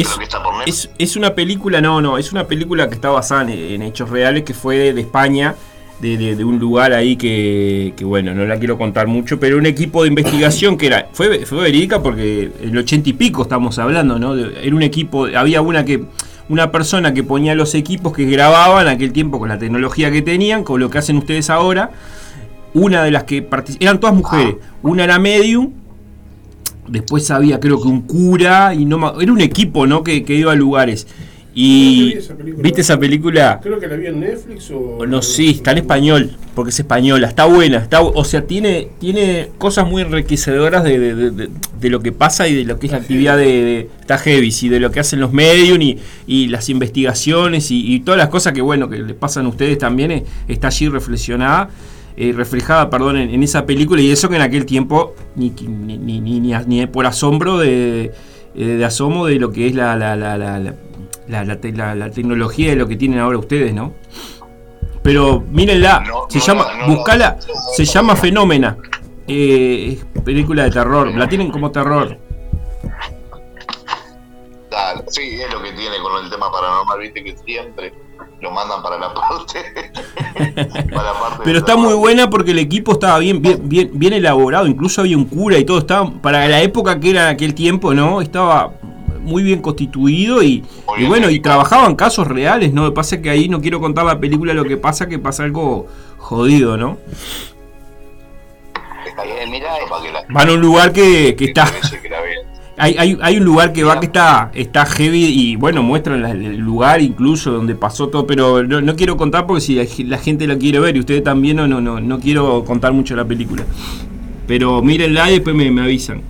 Es- una película, no, no, es una película que está basada en, en hechos reales, que fue de, de España, de, de- de un lugar ahí que, que, bueno, no la quiero contar mucho, pero un equipo de investigación que era, fue, fue verídica porque en el ochenta y pico estamos hablando, ¿no? De- era un equipo, había una que una persona que ponía los equipos que grababan aquel tiempo con la tecnología que tenían, con lo que hacen ustedes ahora. Una de las que partic- eran todas mujeres, una era medium, después había creo que un cura y no era un equipo, ¿no? Que, que iba a lugares. Y vi esa. ¿viste esa película? Creo que la vi en Netflix o. No sé, está en español, porque es española, está buena, está, o sea, tiene, tiene cosas muy enriquecedoras de, de- de- de- de lo que pasa y de lo que es la actividad de, está heavy, y de lo que hacen los medios y, y las investigaciones y, y todas las cosas que bueno que les pasan a ustedes también, eh, está allí reflexionada, eh, reflejada, perdón, en, en esa película, y eso que en aquel tiempo ni, ni, ni, ni, por asombro de, eh, de asomo de lo que es la, la, la, la, la- la- la te- la- la tecnología de lo que tienen ahora ustedes, ¿no? Pero mírenla, No, se no llama, la- no la- buscala, se llama Fenómena. Eh, es película de terror, la tienen como terror. Dale, Sí, es lo que tiene con el tema paranormal, viste que siempre lo mandan para la parte. para la parte Pero está muy buena porque el equipo estaba bien, bien, bien, bien elaborado, incluso había un cura y todo, estaba para la época que era en aquel tiempo, ¿no? Estaba muy bien constituido y, y bueno, y trabajaban casos reales, ¿no? Lo que pasa es que ahí no quiero contar la película, lo que pasa que pasa algo jodido, ¿no? Van a un lugar que, que está... Hay, hay, hay un lugar que va que está, está heavy y bueno, muestran el lugar incluso donde pasó todo, pero no, no quiero contar porque si la gente la quiere ver y ustedes también, no, no, no, no quiero contar mucho la película. Pero mírenla y después me, me avisan.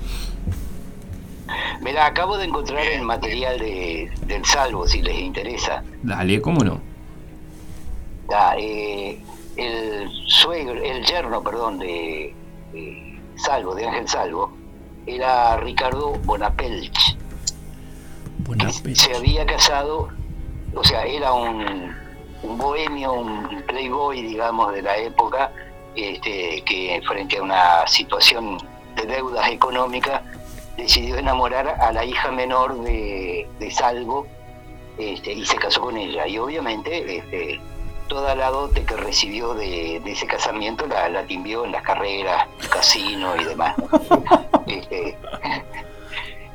Mirá, acabo de encontrar el material de, del Salvo, si les interesa. Dale, ¿cómo no? Ah, eh, el suegro, el yerno, perdón, de, de Salvo, de Ángel Salvo, era Ricardo Bonapelch. Peli. se había casado, o sea, era un, un bohemio, un playboy, digamos, de la época, este, que frente a una situación de deudas económicas decidió enamorar a la hija menor de, de Salvo este, y se casó con ella. Y obviamente este, toda la dote que recibió de, de ese casamiento la, la timbió en las carreras, casino y demás. Este,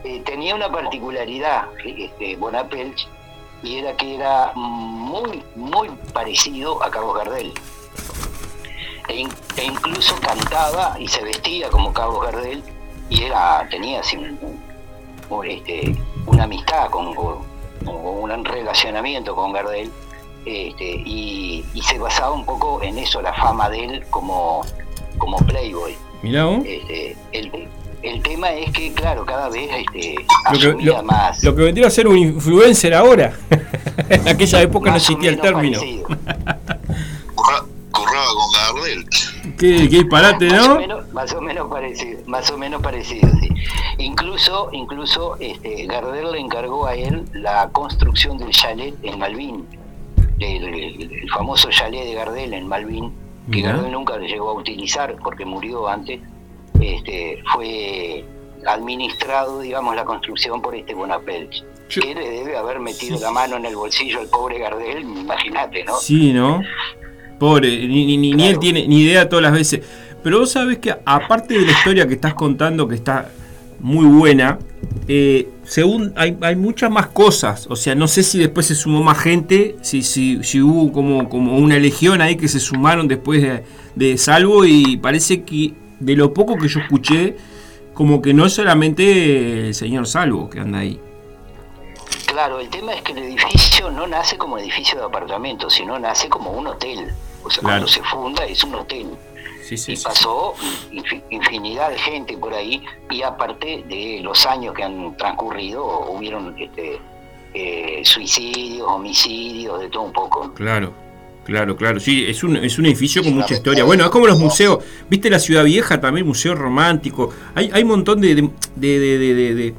eh, tenía una particularidad, este, Bonapelch, y era que era muy, muy parecido a Carlos Gardel. E, in- e incluso cantaba y se vestía como Carlos Gardel y era, tenía así un, un- este, una amistad con, un relacionamiento con Gardel este, y, y se basaba un poco en eso, la fama de él como, como playboy. Mirá vos. Este, el, el tema es que, claro, cada vez este, Lo que, lo, más. lo que vendría a ser un influencer ahora. en aquella época no existía el término. curraba con Gardel. Qué, qué disparate, Más o ¿no? menos, más o menos parecido, más o menos parecido, sí. Incluso, incluso este, Gardel le encargó a él la construcción del chalet en Malvin, el, el- el famoso chalet de Gardel en Malvin, que. Gardel nunca llegó a utilizar porque murió antes, este, fue administrado, digamos, la construcción por este Bonapelch. Yo- que le debe haber metido Sí, la mano en el bolsillo al pobre Gardel, imagínate, ¿no? Sí, ¿no? Pobre, ni, ni, ni- ni él tiene ni idea todas las veces. Pero vos sabés que aparte de la historia que estás contando, que está muy buena, eh, según hay, hay muchas más cosas. O sea, no sé si después se sumó más gente, si, si, si hubo como, como una legión ahí que se sumaron después de, de Salvo y parece que de lo poco que yo escuché, como que no es solamente el señor Salvo que anda ahí. Claro, el tema es que el edificio no nace como edificio de apartamentos, sino nace como un hotel. O sea, Claro. cuando se funda es un hotel. Sí, sí, y pasó infi- infinidad de gente por ahí, y aparte de los años que han transcurrido, hubieron este, eh, suicidios, homicidios, de todo un poco. Claro, claro, claro. Sí, es un, es un edificio con mucha historia. Bueno, es como los museos. ¿Viste la Ciudad Vieja también? Museo romántico. Hay, hay un montón de, de, de- de-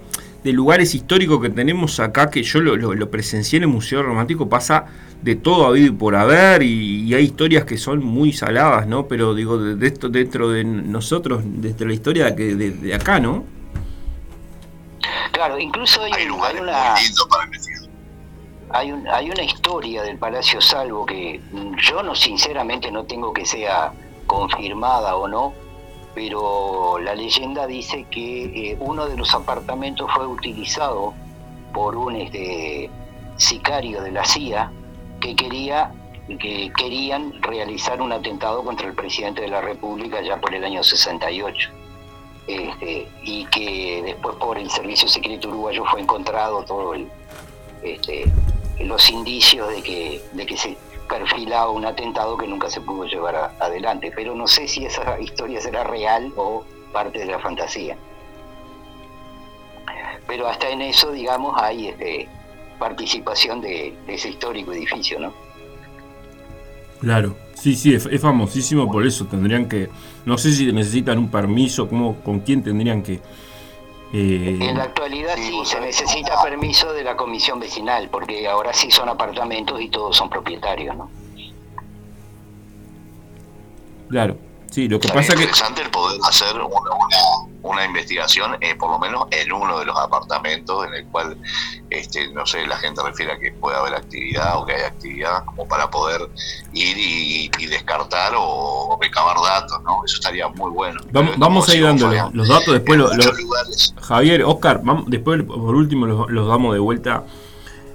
de- lugares históricos que tenemos acá que yo lo, lo- lo presencié en el Museo Romántico. Pasa de todo habido y por haber y, y hay historias que son muy saladas, ¿no? Pero digo, de, de esto dentro de nosotros, desde la historia que de, de acá, ¿no? Claro, incluso hay, Hay hay una... muy lindos para investigar. Hay, un- hay una historia del Palacio Salvo que yo no sinceramente no tengo que sea confirmada o no, pero la leyenda dice que eh, uno de los apartamentos fue utilizado por un este, sicario de la CIA que quería que querían realizar un atentado contra el presidente de la República ya por el año 68. Este, y que después por el Servicio Secreto Uruguayo fue encontrado todo el, este, los indicios de que, de que se perfilaba un atentado que nunca se pudo llevar adelante. Pero no sé si esa historia será real o parte de la fantasía. Pero hasta en eso, digamos, hay este, participación de, ese histórico edificio, ¿no? Claro, sí, sí, es, es famosísimo por eso. Tendrían que, no sé si necesitan un permiso, cómo, con quién tendrían que... eh, En la actualidad Sí, se necesita permiso de la comisión vecinal, porque ahora sí son apartamentos y todos son propietarios, ¿no? Claro. Sí, lo que Estaría pasa que interesante el poder hacer una, una- una investigación, eh, por lo menos en uno de los apartamentos en el cual, este, no sé, la gente refiere a que puede haber actividad o que hay actividad, como para poder ir y, y descartar o recabar datos, ¿no? Eso estaría muy bueno. vamos, vamos a ir Fabián, los, los datos después. en lo- lo- muchos lugares Javier, Oscar, vamos, después por último los, los damos de vuelta.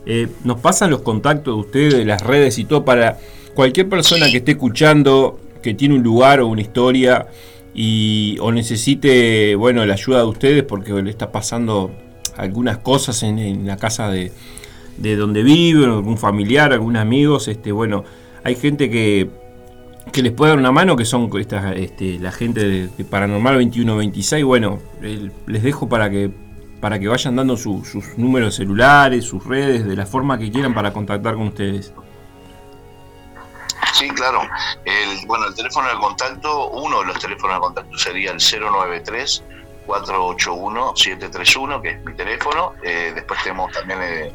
Eh, nos pasan los contactos de ustedes, de las redes y todo para cualquier persona que esté escuchando, que tiene un lugar o una historia y o necesite, bueno, la ayuda de ustedes porque le está pasando algunas cosas en, en la casa de, de donde vive, algún familiar, algunos amigos, este, bueno, hay gente que, que les puede dar una mano, que son esta, este, la gente de, de Paranormal 2126, bueno, les dejo para que para que vayan dando su- sus números celulares, sus redes, de la forma que quieran para contactar con ustedes. Sí, claro. El, bueno, el teléfono de contacto, uno de los teléfonos de contacto sería el 093 481 731, que es mi teléfono. Eh, después tenemos también eh,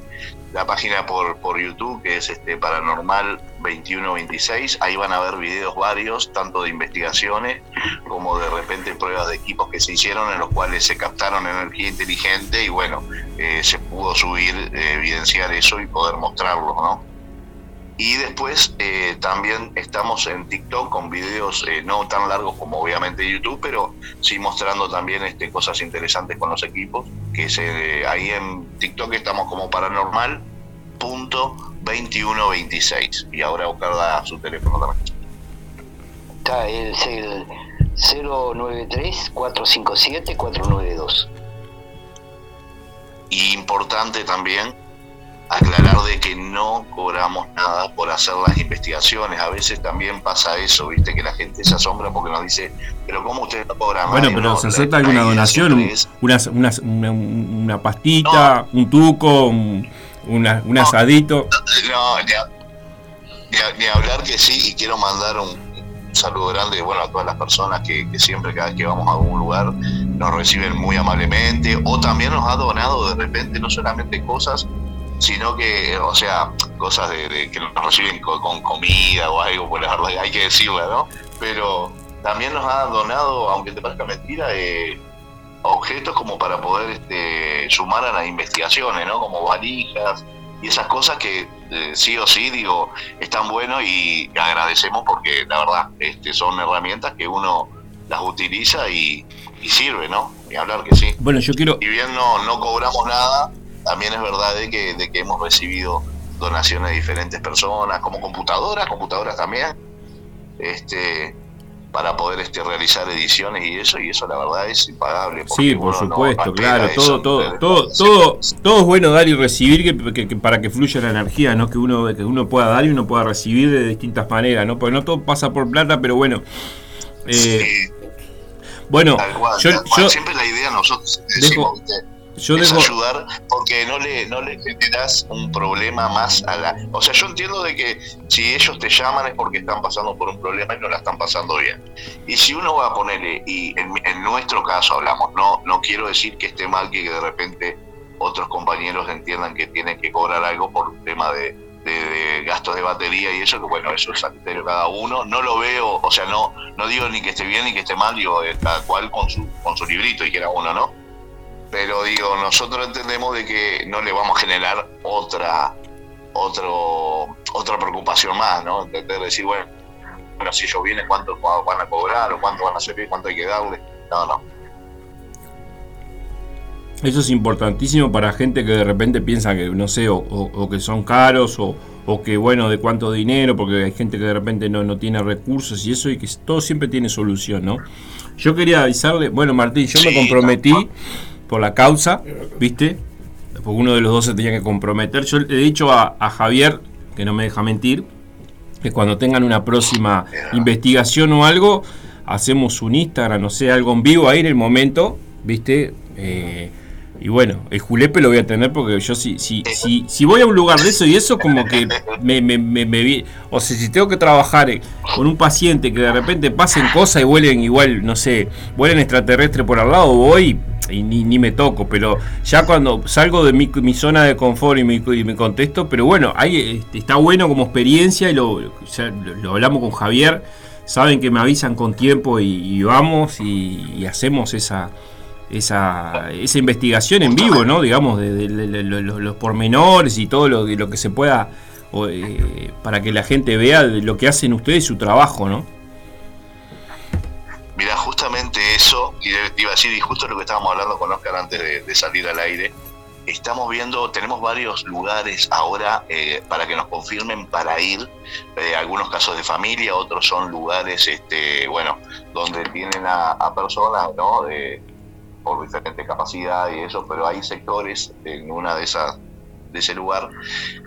la página por, por YouTube, que es este Paranormal 2126. Ahí van a ver videos varios, tanto de investigaciones como de repente pruebas de equipos que se hicieron en los cuales se captaron energía inteligente y bueno, eh, se pudo subir, eh, evidenciar eso y poder mostrarlo, ¿no? Y después eh, también estamos en TikTok con videos eh, no tan largos como obviamente YouTube, pero sí mostrando también este, cosas interesantes con los equipos. Que se, ahí en TikTok estamos como paranormal punto 2126. Y ahora Oscar da su teléfono también. Está, es el 093-457-492. Y importante también aclarar de que no cobramos nada por hacer las investigaciones. A veces también pasa eso, viste, que la gente se asombra porque nos dice, pero ¿cómo ustedes no cobran Bueno, nada?". pero No, se acepta alguna donación, es- una, una, una, una pastita, un tuco, un, una- un asadito. No, ni, a- ni a- ni hablar que sí, y quiero mandar un, un saludo grande bueno, a todas las personas que, que siempre cada vez que vamos a algún lugar nos reciben muy amablemente, o también nos ha donado de repente no solamente cosas, sino que, o sea, cosas de, de que nos reciben co- con, comida o algo, la verdad hay que decirlo, ¿no? Pero también nos ha donado, aunque te parezca mentira, eh, objetos como para poder este, sumar a las investigaciones, ¿no? Como valijas y esas cosas que eh, sí o sí, digo, están buenos y agradecemos porque la verdad este, son herramientas que uno las utiliza y, y sirve, ¿no? Y hablar que sí. Bueno, yo quiero, Si bien no, no cobramos nada, también es verdad de que, de que hemos recibido donaciones de diferentes personas, como computadoras, computadoras también, este para poder este, realizar ediciones y eso, y eso la verdad es impagable. Sí, por supuesto, no claro, eso, todo, todo, todo, todo, todo es bueno dar y recibir que, que- que para que fluya la energía, ¿no? Que uno, que uno pueda dar y uno pueda recibir de distintas maneras, ¿no? Porque no todo pasa por plata, pero bueno. eh, Sí, bueno, tal cual, yo, tal cual. yo, siempre la idea nosotros decimos. Yo es ayudar porque no le no le generas un problema más a la o sea yo entiendo de que si ellos te llaman es porque están pasando por un problema y no la están pasando bien. Y si uno va a ponerle y en, en nuestro caso hablamos no no quiero decir que esté mal que de repente otros compañeros entiendan que tienen que cobrar algo por un tema de, de- de gastos de batería y eso que bueno eso es criterio cada uno. No lo veo o sea no no digo ni que esté bien ni que esté mal digo eh, cada cual con su con su librito y que era uno no pero digo, nosotros entendemos de que no le vamos a generar otra otro otra preocupación más, ¿no? De, de decir, bueno, bueno, si ellos vienen, ¿cuánto van a cobrar o cuánto van a servir, cuánto hay que darle? No, no. eso es importantísimo para gente que de repente piensa que, no sé, o, o- o que son caros o, o que, bueno, de cuánto dinero, porque hay gente que de repente no, no tiene recursos y eso, y que todo siempre tiene solución, ¿no? Yo quería avisarle, bueno, Martín, yo me comprometí por la causa, ¿viste? Porque uno de los dos se tenía que comprometer. Yo le he dicho a, Javier, que no me deja mentir, que cuando tengan una próxima investigación o algo, hacemos un Instagram, no sé, algo en vivo ahí en el momento, ¿viste? Eh, y bueno, el julepe lo voy a tener porque yo si, si, si, si voy a un lugar de eso y eso como que me, me, me, me O sea, si tengo que trabajar eh, con un paciente que de repente pasen cosas y vuelen igual, no sé, vuelen extraterrestre por al lado, voy y ni, ni me toco. Pero ya cuando salgo de mi, mi zona de confort y mi, y mi contexto, pero bueno, ahí este, está bueno como experiencia y lo, lo hablamos con Javier saben que me avisan con tiempo y, vamos y, hacemos esa, esa, esa investigación en vivo, ¿no? Digamos, de, los, pormenores y todo lo, lo que se pueda, eh, para que la gente vea lo que hacen ustedes, su trabajo, ¿no? Mira, justamente eso, y iba a decir, y justo lo que estábamos hablando con Oscar antes de salir al aire, estamos viendo, tenemos varios lugares ahora eh, para que nos confirmen para ir, eh, algunos casos de familia, otros son lugares, este, bueno, donde tienen a, personas, ¿no? De, por diferente capacidad y eso, pero hay sectores en una de esas de ese lugar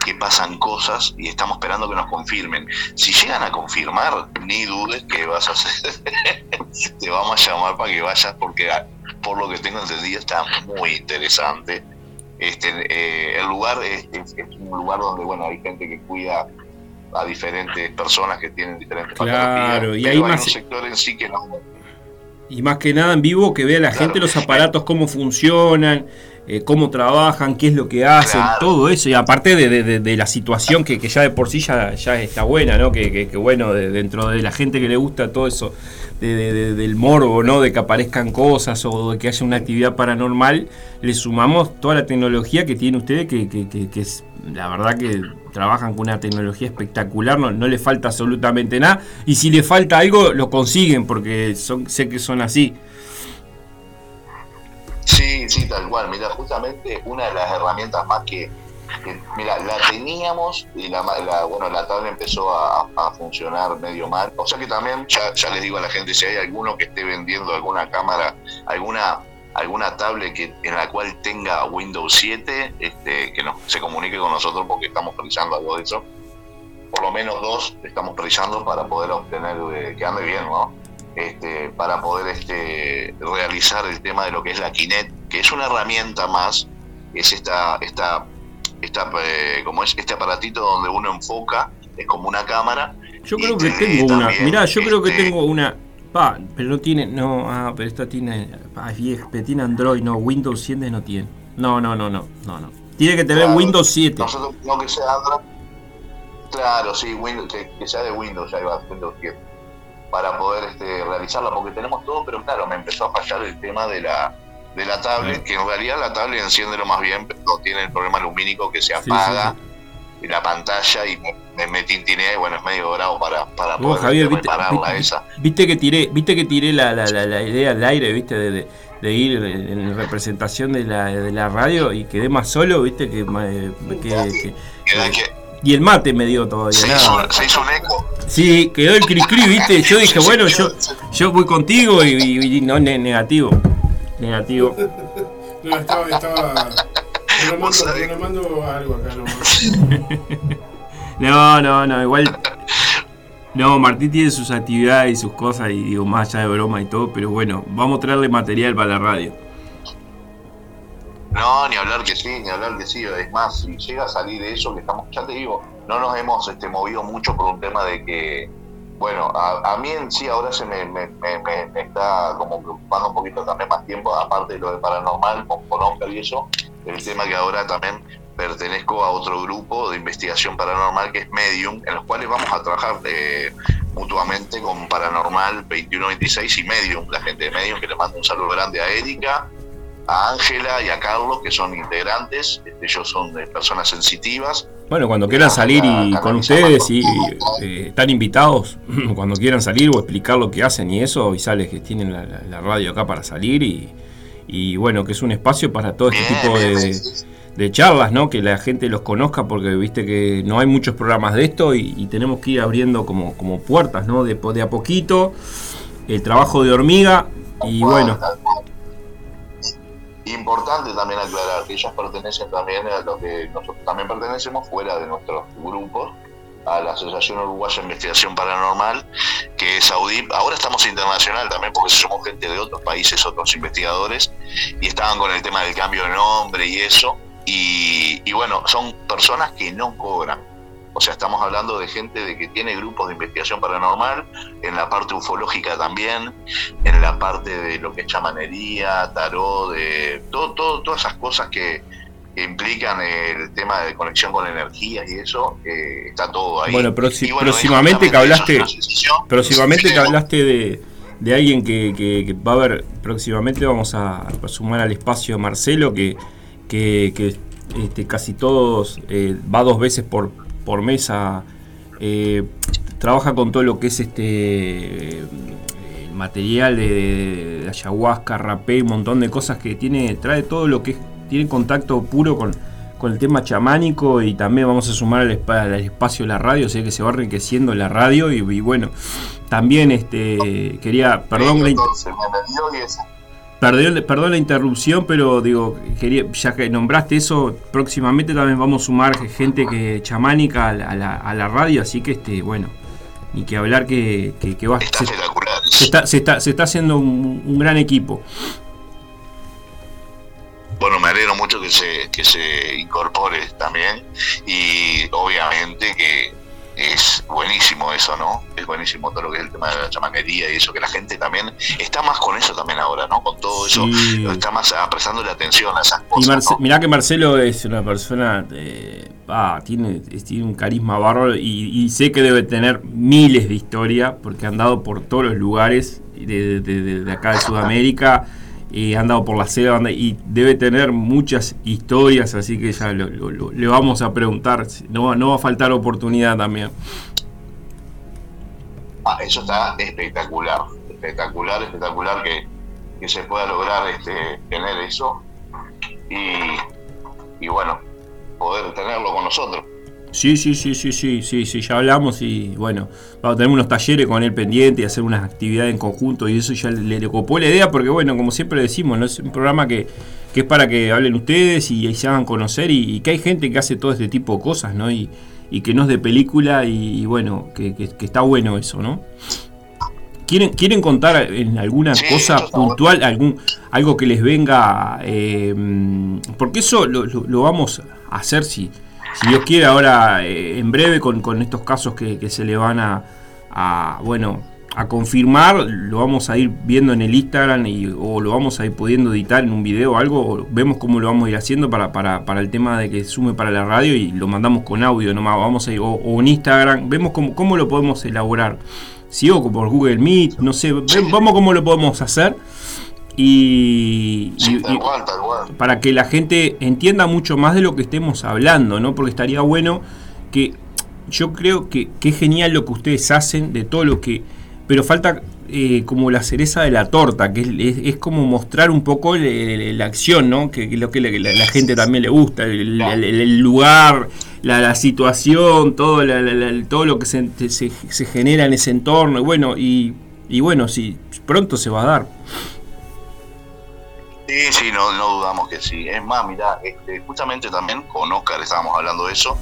que pasan cosas y estamos esperando que nos confirmen. Si llegan a confirmar, ni dudes que vas a hacer, te vamos a llamar para que vayas porque por lo que tengo entendido está muy interesante este, eh, el lugar es, un lugar donde bueno hay gente que cuida a diferentes personas que tienen diferentes claro, y hay más sector en sí que no. Y más que nada en vivo que vea la gente los aparatos cómo funcionan, eh, cómo trabajan, qué es lo que hacen, todo eso. Y aparte de, la situación que, ya de por sí ya, ya está buena, ¿no? Que, bueno, dentro de la gente que le gusta todo eso del morbo, ¿no? De que aparezcan cosas o de que haya una actividad paranormal, le sumamos toda la tecnología que tienen ustedes, que, que, es la verdad que trabajan con una tecnología espectacular, no, no le falta absolutamente nada. Y si le falta algo, lo consiguen, porque son, sé que son así. Sí, sí, tal cual. Mira, justamente una de las herramientas más que, mira, la teníamos y la, bueno, la tabla empezó a, funcionar medio mal. O sea que también, ya, les digo a la gente, si hay alguno que esté vendiendo alguna cámara, alguna alguna tablet que, en la cual tenga Windows 7, este, que no, se comunique con nosotros porque estamos precisando algo de eso. Por lo menos dos estamos precisando para poder obtener eh, que ande bien, ¿no? Este, para poder este, realizar el tema de lo que es la Kinect, que es una herramienta más, es esta, esta, esta eh, como es este aparatito donde uno enfoca, es como una cámara. Yo creo que tengo una, mirá, yo creo que este, tengo una, pa, pero no tiene, no, ah, pero esta tiene, ah, vieja, pero tiene Android, no, Windows 7 no tiene. No, no, no, no, no, no. Tiene que tener Windows 7. Nosotros, no que sea Android. Claro, sí, Windows, que, que sea de Windows, ya iba, Windows 7 para poder este, realizarla, porque tenemos todo, pero claro, me empezó a fallar el tema de la, de la tablet, que en realidad la tablet enciende lo más bien, pero tiene el problema lumínico que se apaga. y la pantalla y me, me tintineé y bueno, es medio bravo para, para poder Javier, viste, esa. Viste que tiré, viste que tiré la, la, la, idea al aire, viste, de, de, ir en representación de la, de la radio y quedé más solo, viste, que, que, que y el mate me dio todavía. Se, Hizo, se hizo un eco. Sí, quedó el cri cri, viste. Yo dije, bueno, yo, yo voy contigo y, no, negativo. Negativo. No, estaba, estaba. Mando, mando algo acá nomás. No, no, no, igual. No, Martín tiene sus actividades y sus cosas, y digo, más allá de broma y todo, pero bueno, vamos a traerle material para la radio. No, ni hablar que sí, ni hablar que sí. Es más, si llega a salir eso que estamos, ya te digo, no nos hemos este, movido mucho por un tema de que, bueno, a, mí en sí ahora se me, me, me, está como preocupando un poquito también más tiempo, aparte de lo de paranormal, con, con y eso, el tema que ahora también pertenezco a otro grupo de investigación paranormal que es Medium, en los cuales vamos a trabajar eh, mutuamente con Paranormal 2126 y Medium, la gente de Medium, que le mando un saludo grande a Erika, a Ángela y a Carlos, que son integrantes, este, ellos son de personas sensitivas. Bueno, cuando quieran salir y con ustedes y eh, están invitados, cuando quieran salir o explicar lo que hacen y eso, y sales que tienen la, radio acá para salir y, bueno, que es un espacio para todo este tipo de, charlas, ¿no? Que la gente los conozca porque viste que no hay muchos programas de esto y, tenemos que ir abriendo como, como puertas, ¿no? De, de a poquito, el trabajo de hormiga y bueno. Importante también aclarar que ellos pertenecen también a lo que nosotros también pertenecemos fuera de nuestros grupos, a la Asociación Uruguaya de Investigación Paranormal, que es AUDIP. Ahora estamos internacional también porque somos gente de otros países, otros investigadores, y estaban con el tema del cambio de nombre y eso. Y, y bueno, son personas que no cobran o sea, estamos hablando de gente de que tiene grupos de investigación paranormal, en la parte ufológica también, en la parte de lo que es chamanería, tarot, de todo, todo, todas esas cosas que, que implican el tema de conexión con energías y eso, eh, está todo ahí. Bueno, bueno, próximamente que hablaste, próximamente que hablaste de, de alguien que, que- que va a haber, próximamente vamos a sumar al espacio Marcelo, que, que, que, este, casi todos, eh, va dos veces por, por mes a, eh, trabaja con todo lo que es este eh, el material de, de ayahuasca, rapé, un montón de cosas que tiene, trae todo lo que es- tiene contacto puro con, con el tema chamánico y también vamos a sumar al, al espacio de la radio, o sea que se va enriqueciendo la radio y, y bueno, también este quería, perdón, la, Entonces, ese- perdón, perdón la interrupción, pero digo, quería, ya que nombraste eso, próximamente también vamos a sumar gente que chamánica a la, a la- a la radio, así que este, bueno, ni que hablar que, que, que va, está se, se está, se, está, se está haciendo un, un gran equipo. Bueno, me alegro mucho que se, que se incorpore también y obviamente que es buenísimo eso, ¿no? Es buenísimo todo lo que es el tema de la chamanería y eso, que la gente también está más con eso también ahora, ¿no? Con todo eso, está más ah, prestándole atención a esas Y cosas. Marce- ¿no? mirá que Marcelo es una persona, eh, ah, tiene, tiene un carisma bárbaro y, y sé que debe tener miles de historias porque ha andado por todos los lugares de, de- de- de acá de Sudamérica y ha andado por la anda- y debe tener muchas historias, así que ya lo- le vamos a preguntar, no, no va a faltar oportunidad también. Ah, eso está espectacular, espectacular, espectacular que, que se pueda lograr este, tener eso y, y bueno, poder tenerlo con nosotros. Sí, sí, sí, sí, sí, sí, sí, ya hablamos y bueno, vamos a tener unos talleres con él pendiente y hacer unas actividades en conjunto y eso ya le, le copó la idea porque bueno, como siempre decimos, ¿no? es un programa que, que es para que hablen ustedes y, se hagan conocer y, y que hay gente que hace todo este tipo de cosas, ¿no? Y, y que no es de película y, y bueno, que, que- que está bueno eso, ¿no? ¿Quieren, ¿Quieren contar en alguna Sí, cosa puntual, algún, algo que les venga? eh, porque eso lo, lo- lo vamos a hacer si, si Dios quiere ahora eh, en breve con, con estos casos que, que se le van a, a, bueno a confirmar, lo vamos a ir viendo en el Instagram y, o lo vamos a ir pudiendo editar en un video o algo, o vemos cómo lo vamos a ir haciendo para, para, para el tema de que sume para la radio y lo mandamos con audio nomás, vamos a ir, o, o en Instagram, vemos cómo, cómo lo podemos elaborar. Si o por Google Meet, no sé, ve- vamos cómo lo podemos hacer. Y, Sí, y- tal y- cual, tal cual. para que la gente entienda mucho más de lo que estemos hablando, ¿no? Porque estaría bueno que yo creo que, que es genial lo que ustedes hacen, de todo lo que... Pero falta eh, como la cereza de la torta, que es, es- es como mostrar un poco la acción, ¿no? Que, que lo que la, la- la gente también le gusta, el, el- el lugar, la, la situación, todo, la- todo lo que se, se- se genera en ese entorno, y bueno, y, y bueno, sí, pronto se va a dar. Sí, sí, no, no dudamos que sí. Es más, mira, este, justamente también con Oscar estábamos hablando de eso,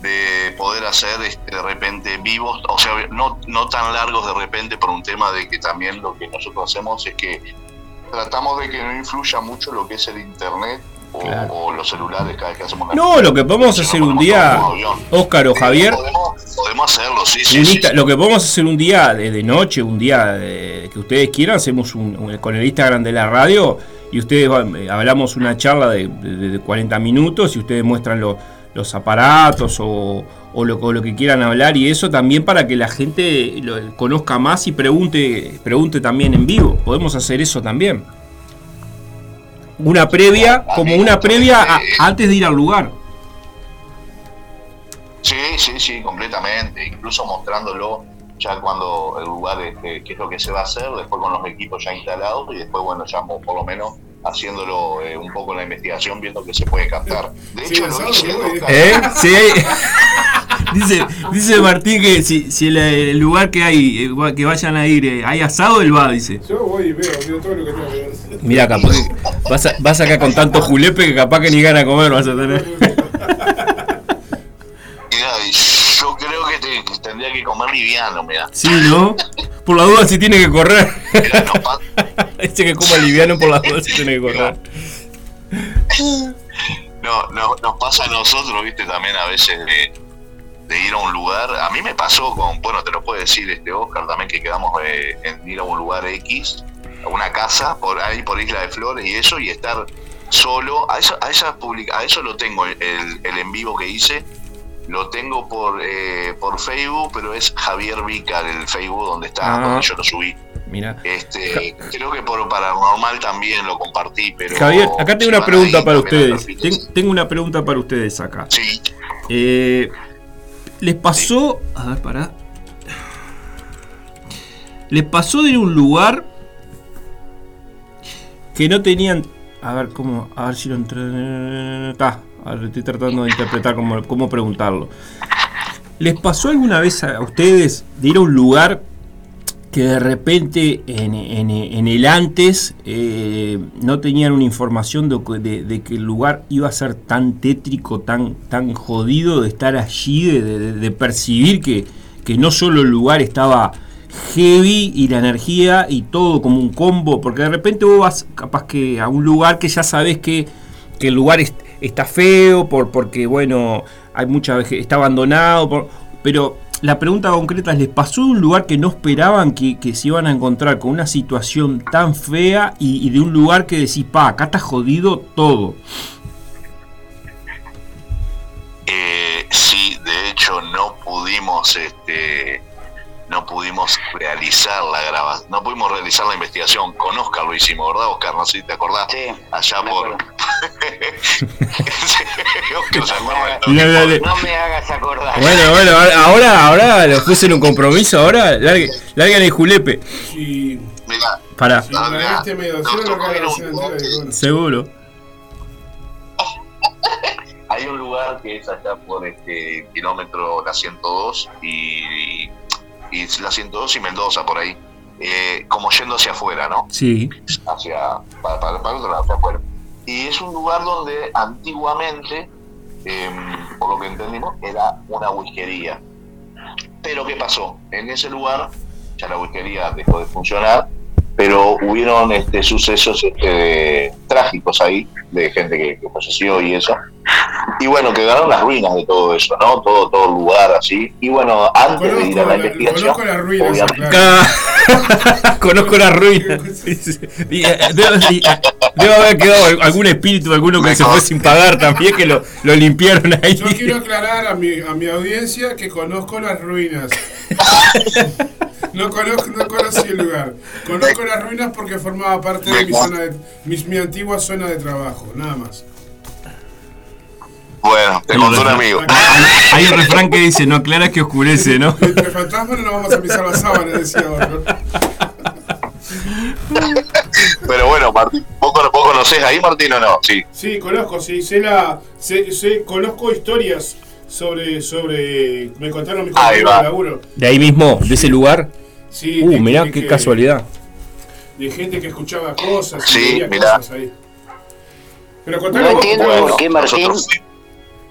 de poder hacer este, de repente vivos, o sea, no, no tan largos de repente por un tema de que también lo que nosotros hacemos es que tratamos de que no influya mucho lo que es el internet o, Claro. o los celulares cada vez que hacemos la No, lo que podemos no hacer un día, un. Óscar o Sí, Javier, Podemos, podemos hacerlo, sí, sí. lo que podemos hacer un día de, de noche, un día de- que ustedes quieran, hacemos un, un- con el Instagram de la radio y ustedes eh, hablamos una charla de, de- de 40 minutos y ustedes muestran lo- los aparatos o, lo, que quieran hablar y eso también para que la gente conozca más y pregunte, pregunte también en vivo. Podemos hacer eso también. Una previa, como una previa antes de ir al lugar. Sí, sí, sí, completamente. Incluso mostrándolo ya cuando el lugar, este, qué es lo que se va a hacer, después con los equipos ya instalados y después, bueno, ya por lo menos haciéndolo eh, un poco en la investigación, viendo que se puede captar. De hecho, lo hice. ¿Eh? Sí. dice, dice Martín que si, si el, el lugar que hay, eh, que vayan a ir, eh, hay asado, él va, dice. Yo voy y veo, veo todo lo que tengo que ver. Mira, capaz vas, a- vas acá con tanto julepe que capaz que ni gana comer vas a tener. que, tendría que comer liviano, mira. Sí, ¿no? Por la duda si tiene que correr. Dice que coma liviano por la duda si tiene que correr. no, no, nos pasa a nosotros, viste, también a veces de, de ir a un lugar. A mí me pasó con, bueno, te lo puede decir este Oscar también, que quedamos eh, en ir a un lugar X, a una casa, por ahí por Isla de Flores y eso, y estar solo. A eso, a esa publica, a eso lo tengo, el, el en vivo que hice. Lo tengo por, eh, por Facebook, pero es Javier Vica el Facebook donde está, Ah. donde yo lo subí. Mira. Este, creo que por Paranormal también lo compartí, pero. Javier, acá tengo una pregunta ahí, para ustedes. Ten- tengo una pregunta para ustedes acá. Sí, Eh, ¿Les pasó... A ver, pará. ¿Les pasó de ir a un lugar que no tenían... A ver, ¿cómo? A ver si lo entre... Está. Estoy tratando de interpretar cómo, cómo preguntarlo. ¿Les pasó alguna vez a ustedes de ir a un lugar que de repente en, en- en el antes eh, no tenían una información de, que- el lugar iba a ser tan tétrico, tan, tan jodido de estar allí, de, de- de percibir que, que no solo el lugar estaba heavy y la energía y todo como un combo, porque de repente vos vas capaz que a un lugar que ya sabes que, que el lugar es- está feo, por, porque bueno, hay mucha está abandonado, pero la pregunta concreta es, ¿les pasó de un lugar que no esperaban que, que se iban a encontrar con una situación tan fea y, y de un lugar que decís, pa, acá está jodido todo? Eh, sí, de hecho no pudimos, este, no pudimos realizar la grabación, no pudimos realizar la investigación. Con Oscar lo hicimos, ¿verdad, Oscar? No sé si te acordás. Sí, Allá me por. Sí, Oscar se acuerda No me hagas acordar. Bueno, bueno, ahora, ahora lo puse en un compromiso, ahora larguen larguen el julepe. Si, Mirá, un bueno. seguro. hay un lugar que es allá por este kilómetro la 102 y, y la 102 y Mendoza por ahí. Eh, como yendo hacia afuera, ¿no? Sí. hacia para, para, para otro lado, hacia afuera. Y es un lugar donde antiguamente, em, por lo que entendimos, era una whiskería. Pero ¿qué pasó? En ese lugar ya la whiskería dejó de funcionar, pero hubieron este, sucesos este, trágicos ahí, de gente que, que falleció y eso. Y bueno, quedaron las ruinas de todo eso, ¿no? Todo, todo el lugar así. Y bueno, antes de ir a Conozco, la la, investigación, conozco las ruinas, obviamente- claro. Acá- Conozco la ruina. Y, eh, Debe, eh, debe haber quedado algún espíritu, alguno que se fue sin pagar también, que lo, lo limpiaron ahí. Yo quiero aclarar a mi, a mi audiencia que conozco las ruinas. No, conozco, no conocí el lugar. Conozco las ruinas porque formaba parte de mi, zona de, mi, mi antigua zona de trabajo, nada más. bueno, te contó un amigo. Hay un refrán que dice, no aclaras que oscurece, ¿no? Entre fantasmas no nos vamos a pisar las sábanas, decía otro. Pero bueno, Martín, ¿vos, vos conocés ahí, Martín, o no? Sí. Sí, conozco, sí, sé la, sé, sé- conozco historias sobre, sobre, me contaron mis compañeros de laburo. De ahí mismo, de ese lugar. Sí, Uh, de- mirá de qué que- casualidad. De gente que escuchaba cosas, Sí, y mirá. cosas ahí. Pero No entiendo ¿cómo- por qué Martín, nosotros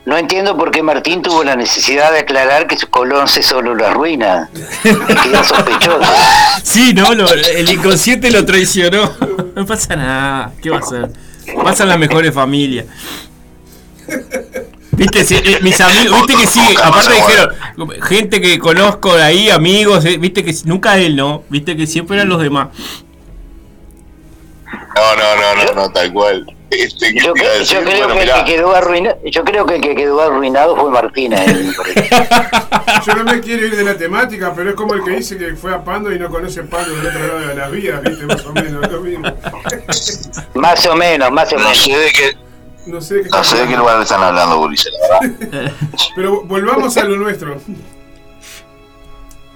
no entiendo por qué Martín tuvo la necesidad de aclarar que su conoce solo la ruina. Queda sospechoso. Sí, no, Lo- el inconsciente lo traicionó. No pasa nada, ¿qué va a hacer? Pasan las mejores familias. Viste, Sí, eh, mis amigos, viste que sí, aparte dijeron, gente que conozco de ahí, amigos, eh, viste que nunca él, ¿no? Viste que siempre eran los demás. No, no, no, no, no, tal cual. Este, ¿qué Yo, decir? creo Bueno, que el que quedó arruinado, yo creo que el que quedó arruinado fue Martina. eh. Yo no me quiero ir de la temática, pero es como el que dice que fue a Pando y no conoce Pando del otro lado de las vías, viste, más o menos, lo mismo. Más o menos, más o no menos. sé de qué, No sé de qué no sé de qué lugar están hablando, la verdad. Pero volvamos a lo nuestro.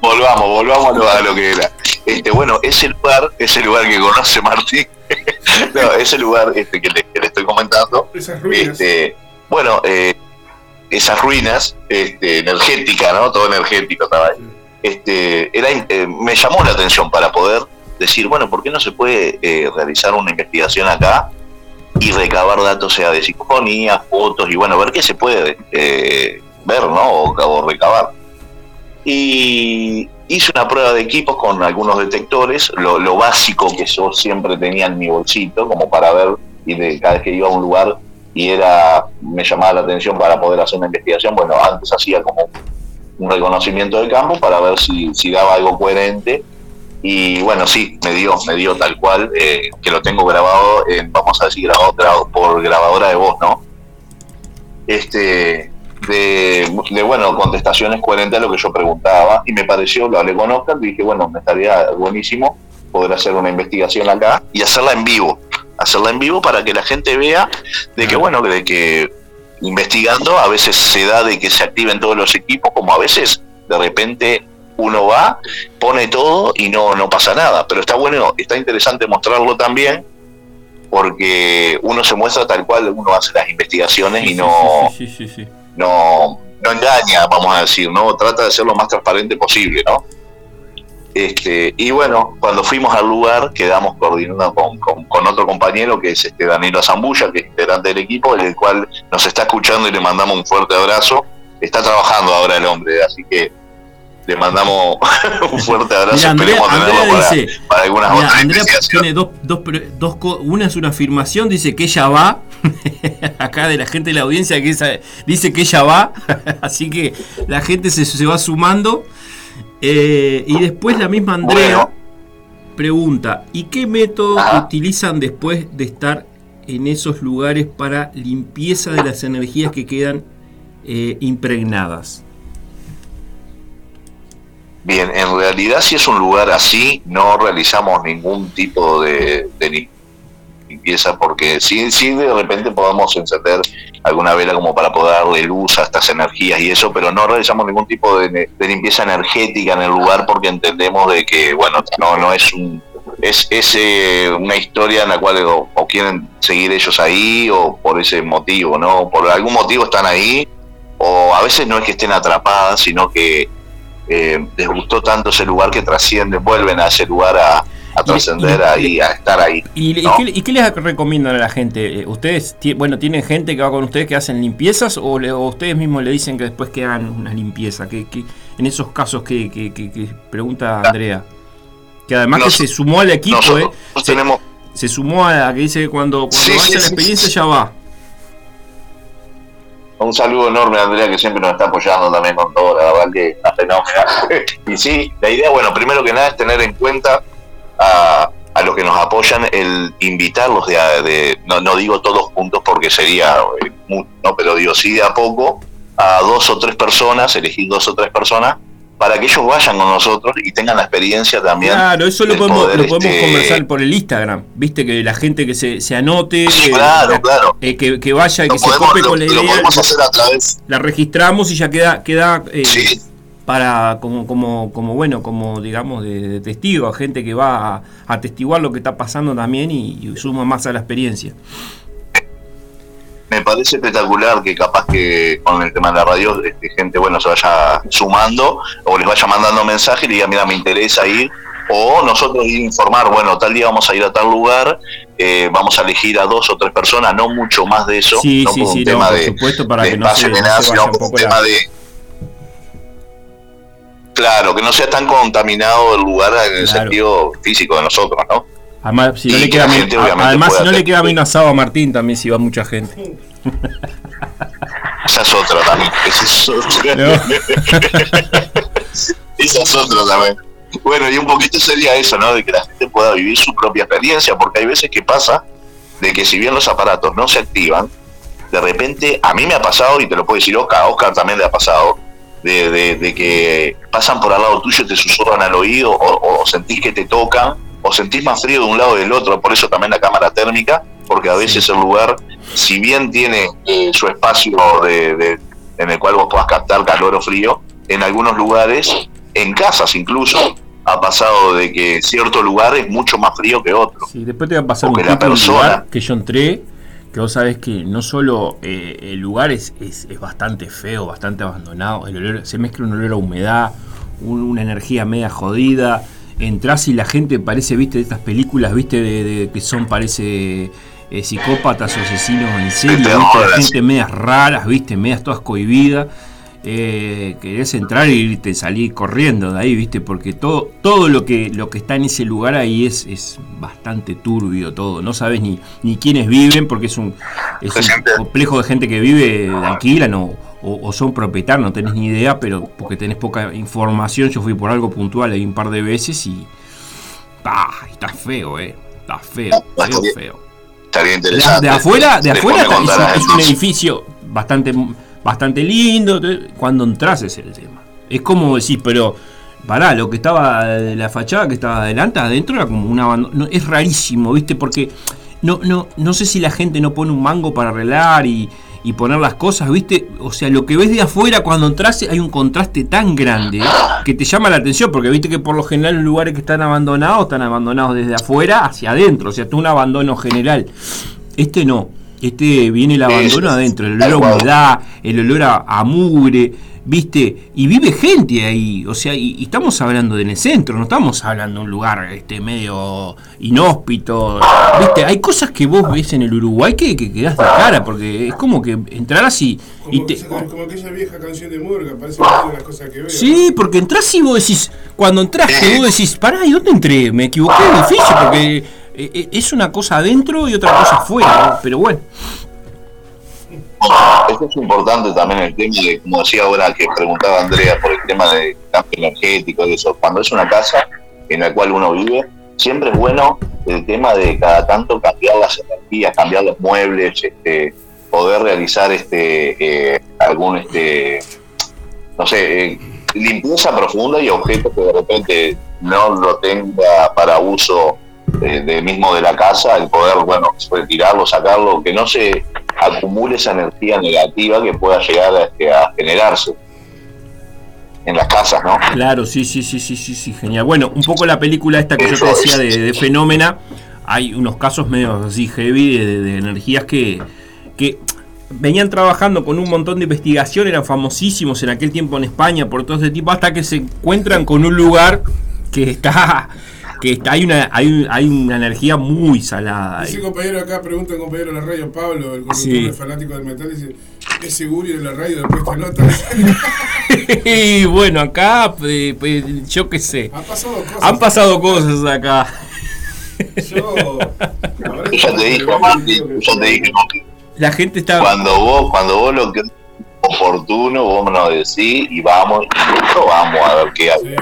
Volvamos, volvamos a lo, a lo que era. Este, bueno, ese lugar, ese lugar que conoce Martín, no, ese lugar este, que, le, que le estoy comentando, Esas ruinas. este, bueno, eh, esas ruinas este, energéticas, ¿no? Todo energético estaba ahí. Este, era, eh, me llamó la atención para poder decir, bueno, ¿por qué no se puede eh, realizar una investigación acá y recabar datos, sea de psicofonía, fotos y bueno, ver qué se puede eh, ver, ¿no? O, o recabar. Y hice una prueba de equipos con algunos detectores, lo, básico que yo siempre tenía en mi bolsito, como para ver, y de cada vez que iba a un lugar y era me llamaba la atención para poder hacer una investigación, bueno, antes hacía como un reconocimiento de campo para ver si, si daba algo coherente Y bueno, sí, me dio, me dio tal cual, eh, que lo tengo grabado, en, vamos a decir, grabado, por grabadora de voz, ¿no? Este, de, bueno, contestaciones coherentes a lo que yo preguntaba, y me pareció, lo hablé con Oscar, dije, bueno, me estaría buenísimo poder hacer una investigación acá y hacerla en vivo, hacerla en vivo para que la gente vea de que, bueno, de que investigando a veces se da de que se activen todos los equipos, como a veces de repente uno va, pone todo y no, no pasa nada. Pero está bueno, está interesante mostrarlo también, porque uno se muestra tal cual uno hace las investigaciones y no, no, no engaña, vamos a decir, no trata de ser lo más transparente posible, ¿no? Este, y bueno, cuando fuimos al lugar quedamos coordinando con, con, otro compañero que es este Danilo Zambulla, que es integrante del equipo, el cual nos está escuchando y le mandamos un fuerte abrazo. Está trabajando ahora el hombre, así que le mandamos un fuerte abrazo. Andrea, dice, para, algunas Andrea tiene dos, dos, dos, una es una afirmación, dice que ella va, acá de la gente de la audiencia que dice que ella va, así que la gente se, se va sumando. Eh, y después la misma Andrea pregunta, ¿y qué método utilizan después de estar en esos lugares para limpieza de las energías que quedan eh, impregnadas? Bien, en realidad si es un lugar así, no realizamos ningún tipo de, de limpieza porque sí, sí de repente podemos encender alguna vela como para poder darle luz a estas energías y eso, pero no realizamos ningún tipo de, limpieza energética en el lugar porque entendemos de que, bueno, no, no es un es, es eh, una historia en la cual o, quieren seguir ellos ahí o por ese motivo, ¿no? Por algún motivo están ahí o a veces no es que estén atrapadas, sino que eh, les gustó tanto ese lugar que trascienden, vuelven a ese lugar a, a trascender ahí, a estar ahí. ¿Y, qué, les recomiendan a la gente? Eh, ¿Ustedes, bueno, tienen gente que va con ustedes que hacen limpiezas o, ustedes mismos le dicen que después que hagan una limpieza? Que, en esos casos que, pregunta Andrea. Que además que se sumó al equipo, eh, se, tenemos... se sumó a la que dice que cuando, cuando la experiencia ya va. Un saludo enorme a Andrea que siempre nos está apoyando también con todo, la verdad que la fenómena. y sí, la idea, bueno, primero que nada es tener en cuenta a, a los que nos apoyan el invitarlos de, no, no, digo todos juntos porque sería eh, no pero digo sí de a poco a dos o tres personas elegir dos o tres personas para que ellos vayan con nosotros y tengan la experiencia también. Claro, eso lo podemos, lo podemos este, conversar por el Instagram, viste que la gente que se, se anote, claro, claro. Eh, que, que, vaya y que se cope con la idea. La registramos y ya queda, queda eh, para como, como, como bueno, como digamos de, testigo, a gente que va a atestiguar lo que está pasando también y, suma más a la experiencia. Me parece espectacular que capaz que con el tema de la radio este, gente bueno se vaya sumando o les vaya mandando mensajes y le diga mira me interesa ir o nosotros ir a informar, bueno, tal día vamos a ir a tal lugar, eh, vamos a elegir a dos o tres personas, no mucho más de eso, sí, no sí, sí, un tema por supuesto, para que no se, de nada, sino un tema de Claro, que no sea tan contaminado el lugar en el sentido físico de nosotros, ¿no? Además, si no le queda, gente, además, si no le queda bien asado a Martín, también si va mucha gente. Esa es otra también. Esa es otra. Esa es otra también. Bueno, y un poquito sería eso, ¿no? De que la gente pueda vivir su propia experiencia, porque hay veces que pasa de que si bien los aparatos no se activan, de repente, a mí me ha pasado, y te lo puedo decir Oscar, a Oscar también le ha pasado, de, que pasan por al lado tuyo te susurran al oído o, sentís que te tocan o sentís más frío de un lado del otro, por eso también la cámara térmica, porque a veces el lugar, si bien tiene eh, su espacio de, en el cual vos puedas captar calor o frío, en algunos lugares, en casas incluso, ha pasado de que cierto lugar es mucho más frío que otro. Sí, después te va a pasar un la persona, que yo entré que vos sabés que no solo eh, el lugar es, es, bastante feo, bastante abandonado, el olor, se mezcla un olor a humedad, una energía media jodida, entras y la gente parece, viste, de estas películas, viste, de, que son, parece, eh, psicópatas o asesinos en serio, viste, la gente medias raras, viste, medias todas cohibidas eh, querés entrar y te salís corriendo de ahí, ¿viste? Porque todo, todo lo que lo que está en ese lugar ahí es, es bastante turbio todo. No sabes ni, ni quiénes viven, porque es un, es un complejo de gente que vive, alquilan o, o, son propietarios, no tenés ni idea, pero porque tenés poca información. Yo fui por algo puntual ahí un par de veces y, está feo, eh. Está feo, feo, feo. Estaría De, interesante. de afuera, de afuera está- es, es un edificio bastante, bastante lindo. Cuando entras es el tema. Es como decir, pero pará, lo que estaba de la fachada que estaba adelante, adentro era como un abandono. no, es rarísimo, ¿viste? Porque no, no, no sé si la gente no pone un mango para arreglar y, y poner las cosas, ¿viste? O sea, lo que ves de afuera cuando entras hay un contraste tan grande que te llama la atención, porque viste que por lo general los lugares que están abandonados están abandonados desde afuera hacia adentro, o sea, es un abandono general. Este no, este viene el abandono adentro, el olor a humedad, el olor a, a mugre, ¿viste? Y vive gente ahí, o sea, y, y estamos hablando de en el centro, no estamos hablando de un lugar este medio inhóspito, ¿viste? Hay cosas que vos ves en el Uruguay que, que quedás de cara, porque es como que entrarás y, y Como, te... como aquella vieja canción de Murga, parece que es las cosas que veo. Sí, porque entras y vos decís, cuando entraste vos decís, pará, ¿y dónde entré? Me equivoqué de edificio, porque eh, eh, es una cosa adentro y otra cosa afuera, ¿no? pero bueno. Esto es importante también el tema de, como decía ahora que preguntaba Andrea, por el tema de cambio energético y eso. Cuando es una casa en la cual uno vive, siempre es bueno el tema de cada tanto cambiar las energías, cambiar los muebles, este, poder realizar este eh, algún este no sé eh, limpieza profunda y objetos que de repente no lo tenga para uso de mismo de la casa, el poder, bueno, retirarlo, sacarlo, que no se acumule esa energía negativa que pueda llegar a, este, a generarse en las casas, ¿no? Claro, sí, sí, sí, sí, sí, sí, genial. Bueno, un poco la película esta que yo te decía de, de Fenómena, hay unos casos medio así heavy de, de- de energías que, que venían trabajando con un montón de investigación, eran famosísimos en aquel tiempo en España por todo ese tipo, hasta que se encuentran con un lugar que está, que está, hay una, hay, un- hay una energía muy salada. ahí. Ese compañero acá pregunta un compañero de la radio, Pablo, el conductor Sí. fanático del metal, dice, ¿es seguro ir a la radio después de esta nota? y bueno, acá, eh, pues, yo qué sé, Han pasado cosas. han pasado cosas acá. Yo, Yo ya te dije, Martín, yo te dije, La gente está... cuando vos, cuando vos lo que es oportuno, vos nos decís y vamos, y nosotros vamos a ver qué hay.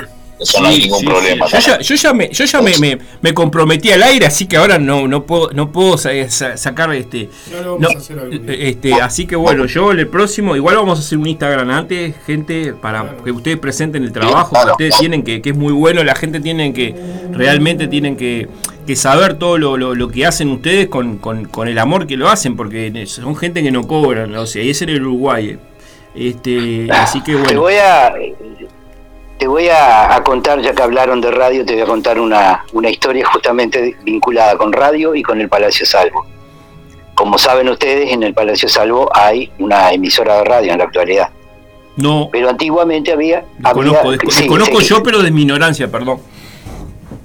Eso no hay ningún sí, problema. sí. Yo ya, yo ya me, yo ya me, me- me comprometí al aire, así que ahora no, no puedo, no puedo sa- sa- sacar este. Ya lo vamos no, a hacer algún día. este, así que bueno, yo el próximo, igual vamos a hacer un Instagram antes, gente, para que ustedes presenten el trabajo que ustedes tienen, que, que es muy bueno, la gente tiene que, realmente tienen que, que saber todo lo, lo- lo que hacen ustedes con, con- con el amor que lo hacen, porque son gente que no cobran, o sea, y es en el Uruguay. Este, así que Te bueno. voy a te voy a, a contar, ya que hablaron de radio, te voy a contar una, una historia justamente vinculada con radio y con el Palacio Salvo. Como saben ustedes, en el Palacio Salvo hay una emisora de radio en la actualidad. No, Pero antiguamente había... había- conozco, sí, desconozco sí, yo, pero de mi ignorancia, perdón.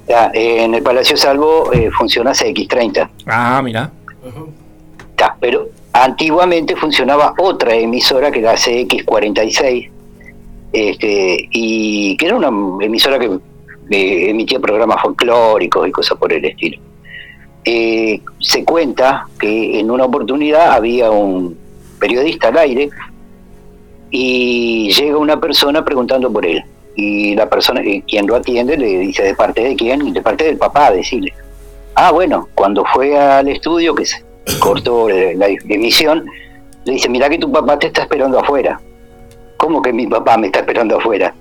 ya, eh, en el Palacio Salvo eh, funciona CX30. Ah, mira. Pero antiguamente funcionaba otra emisora que era CX46, este, y que era una emisora que eh, emitía programas folclóricos y cosas por el estilo. Eh, se cuenta que en una oportunidad había un periodista al aire y llega una persona preguntando por él. Y la persona, eh, quien lo atiende, le dice de parte de quién, de parte del papá, decirle. Ah, bueno, cuando fue al estudio, que se cortó eh, la emisión, le dice, mira que tu papá te está esperando afuera. ¿Cómo que mi papá me está esperando afuera?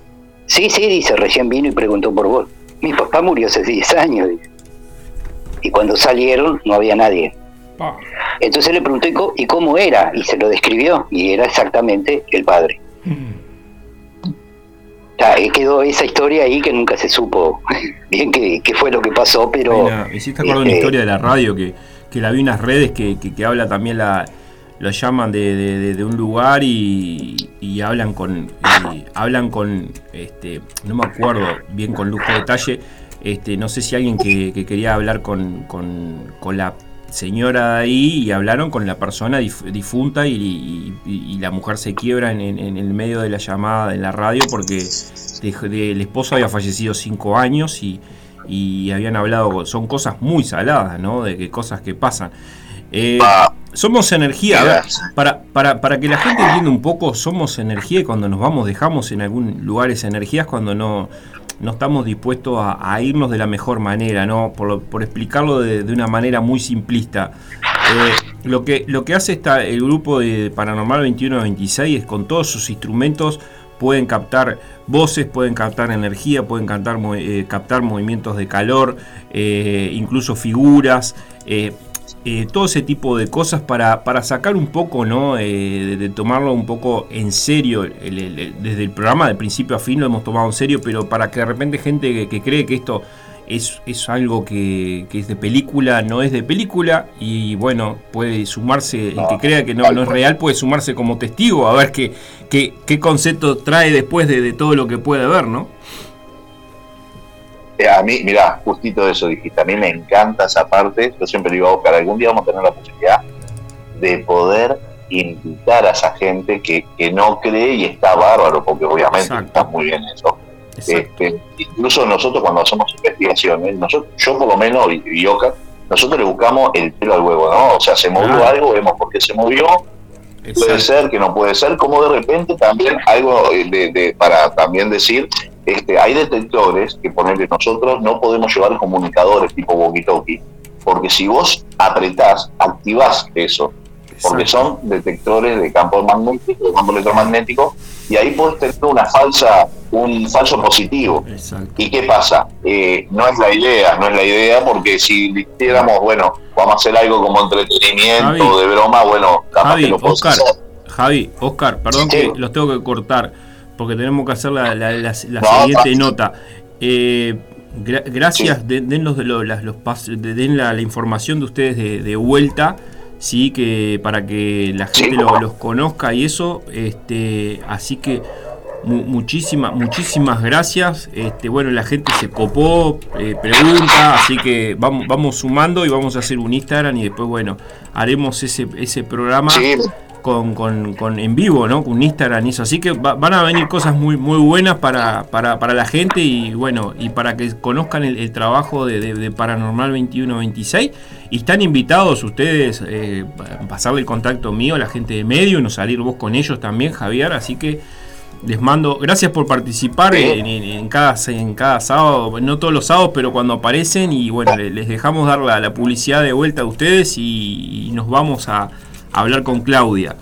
Sí, sí, dice, recién vino y preguntó por vos. Mi papá murió hace 10 años. dice. Y cuando salieron no había nadie. Entonces le preguntó, ¿y co- ¿y cómo era? Y se lo describió, y era exactamente el padre. Ya, eh, quedó esa historia ahí que nunca se supo bien qué, qué fue lo que pasó, pero... Mira, me hiciste acordar una este, historia de la radio que, que la vi en unas redes que, que, que habla también la. Lo llaman de, de- de- de un lugar y, y hablan con. y hablan con. este No me acuerdo bien con lujo de detalle. Este, no sé si alguien que, que quería hablar con, con, la señora de ahí y hablaron con la persona dif- difunta y, la mujer se quiebra en, en- el medio de la llamada en la radio porque de- de- el esposo había fallecido cinco años y, y habían hablado, son cosas muy saladas, ¿no? De que cosas que pasan. Eh, somos energía. para, para, para que la gente entienda un poco, somos energía y cuando nos vamos dejamos en algún lugar esa energía es cuando no, no estamos dispuestos a, irnos de la mejor manera, ¿no? Por, por explicarlo de, una manera muy simplista. Eh, lo, que, lo que hace esta, el grupo de Paranormal 2126 es con todos sus instrumentos pueden captar voces, pueden captar energía, pueden captar, eh, captar movimientos de calor, eh, incluso figuras. Eh, todo ese tipo de cosas para, para sacar un poco, ¿no? Eh, de, tomarlo un poco en serio. desde el programa de principio a fin lo hemos tomado en serio, pero para que de repente gente que, cree que esto es, es algo que, es de película, no es de película, y bueno, puede sumarse, el que crea que no, no es real, puede sumarse como testigo a ver qué, qué, qué concepto trae después de, de todo lo que puede ver, ¿no? Eh, a mí, mira, justito eso dijiste, a mí me encanta esa parte, yo siempre digo a algún día vamos a tener la posibilidad de poder invitar a esa gente que, no cree y está bárbaro, porque obviamente está muy bien eso. Este, incluso nosotros cuando hacemos investigaciones, nosotros, yo por lo menos, y, Oka, nosotros le buscamos el pelo al huevo, ¿no? O sea, se movió algo, vemos por qué se movió, puede ser, que no puede ser, como de repente también algo de, de, para también decir este, hay detectores que ponerle nosotros no podemos llevar comunicadores tipo walkie-talkie, porque si vos apretás, activás eso, porque son detectores de campo magnético, de campo electromagnético, y ahí puedes tener una falsa, un falso positivo. ¿Y qué pasa? Eh, no es la idea, no es la idea, porque si dijéramos, bueno, vamos a hacer algo como entretenimiento, de broma, bueno, capaz que lo Oscar, Javi, Oscar, perdón que los tengo que cortar porque tenemos que hacer la, siguiente nota. Eh, gracias, den, los, las, los den la, información de ustedes de, vuelta, sí, que para que la gente los conozca y eso. Este, así que muchísimas, muchísimas gracias. Este, bueno, la gente se copó, eh, pregunta, así que vamos, vamos sumando y vamos a hacer un Instagram y después, bueno, haremos ese, ese programa con, con, con, en vivo, ¿no? Con Instagram y eso. Así que van a venir cosas muy, muy buenas para, para, para, la gente y bueno, y para que conozcan el, trabajo de, de, Paranormal 2126. Y están invitados ustedes eh, a pasarle el contacto mío a la gente de medio y no salir vos con ellos también, Javier. Así que les mando, gracias por participar en, cada, en cada sábado, no todos los sábados, pero cuando aparecen y bueno, les dejamos dar la, la publicidad de vuelta a ustedes y nos vamos a, hablar con Claudia.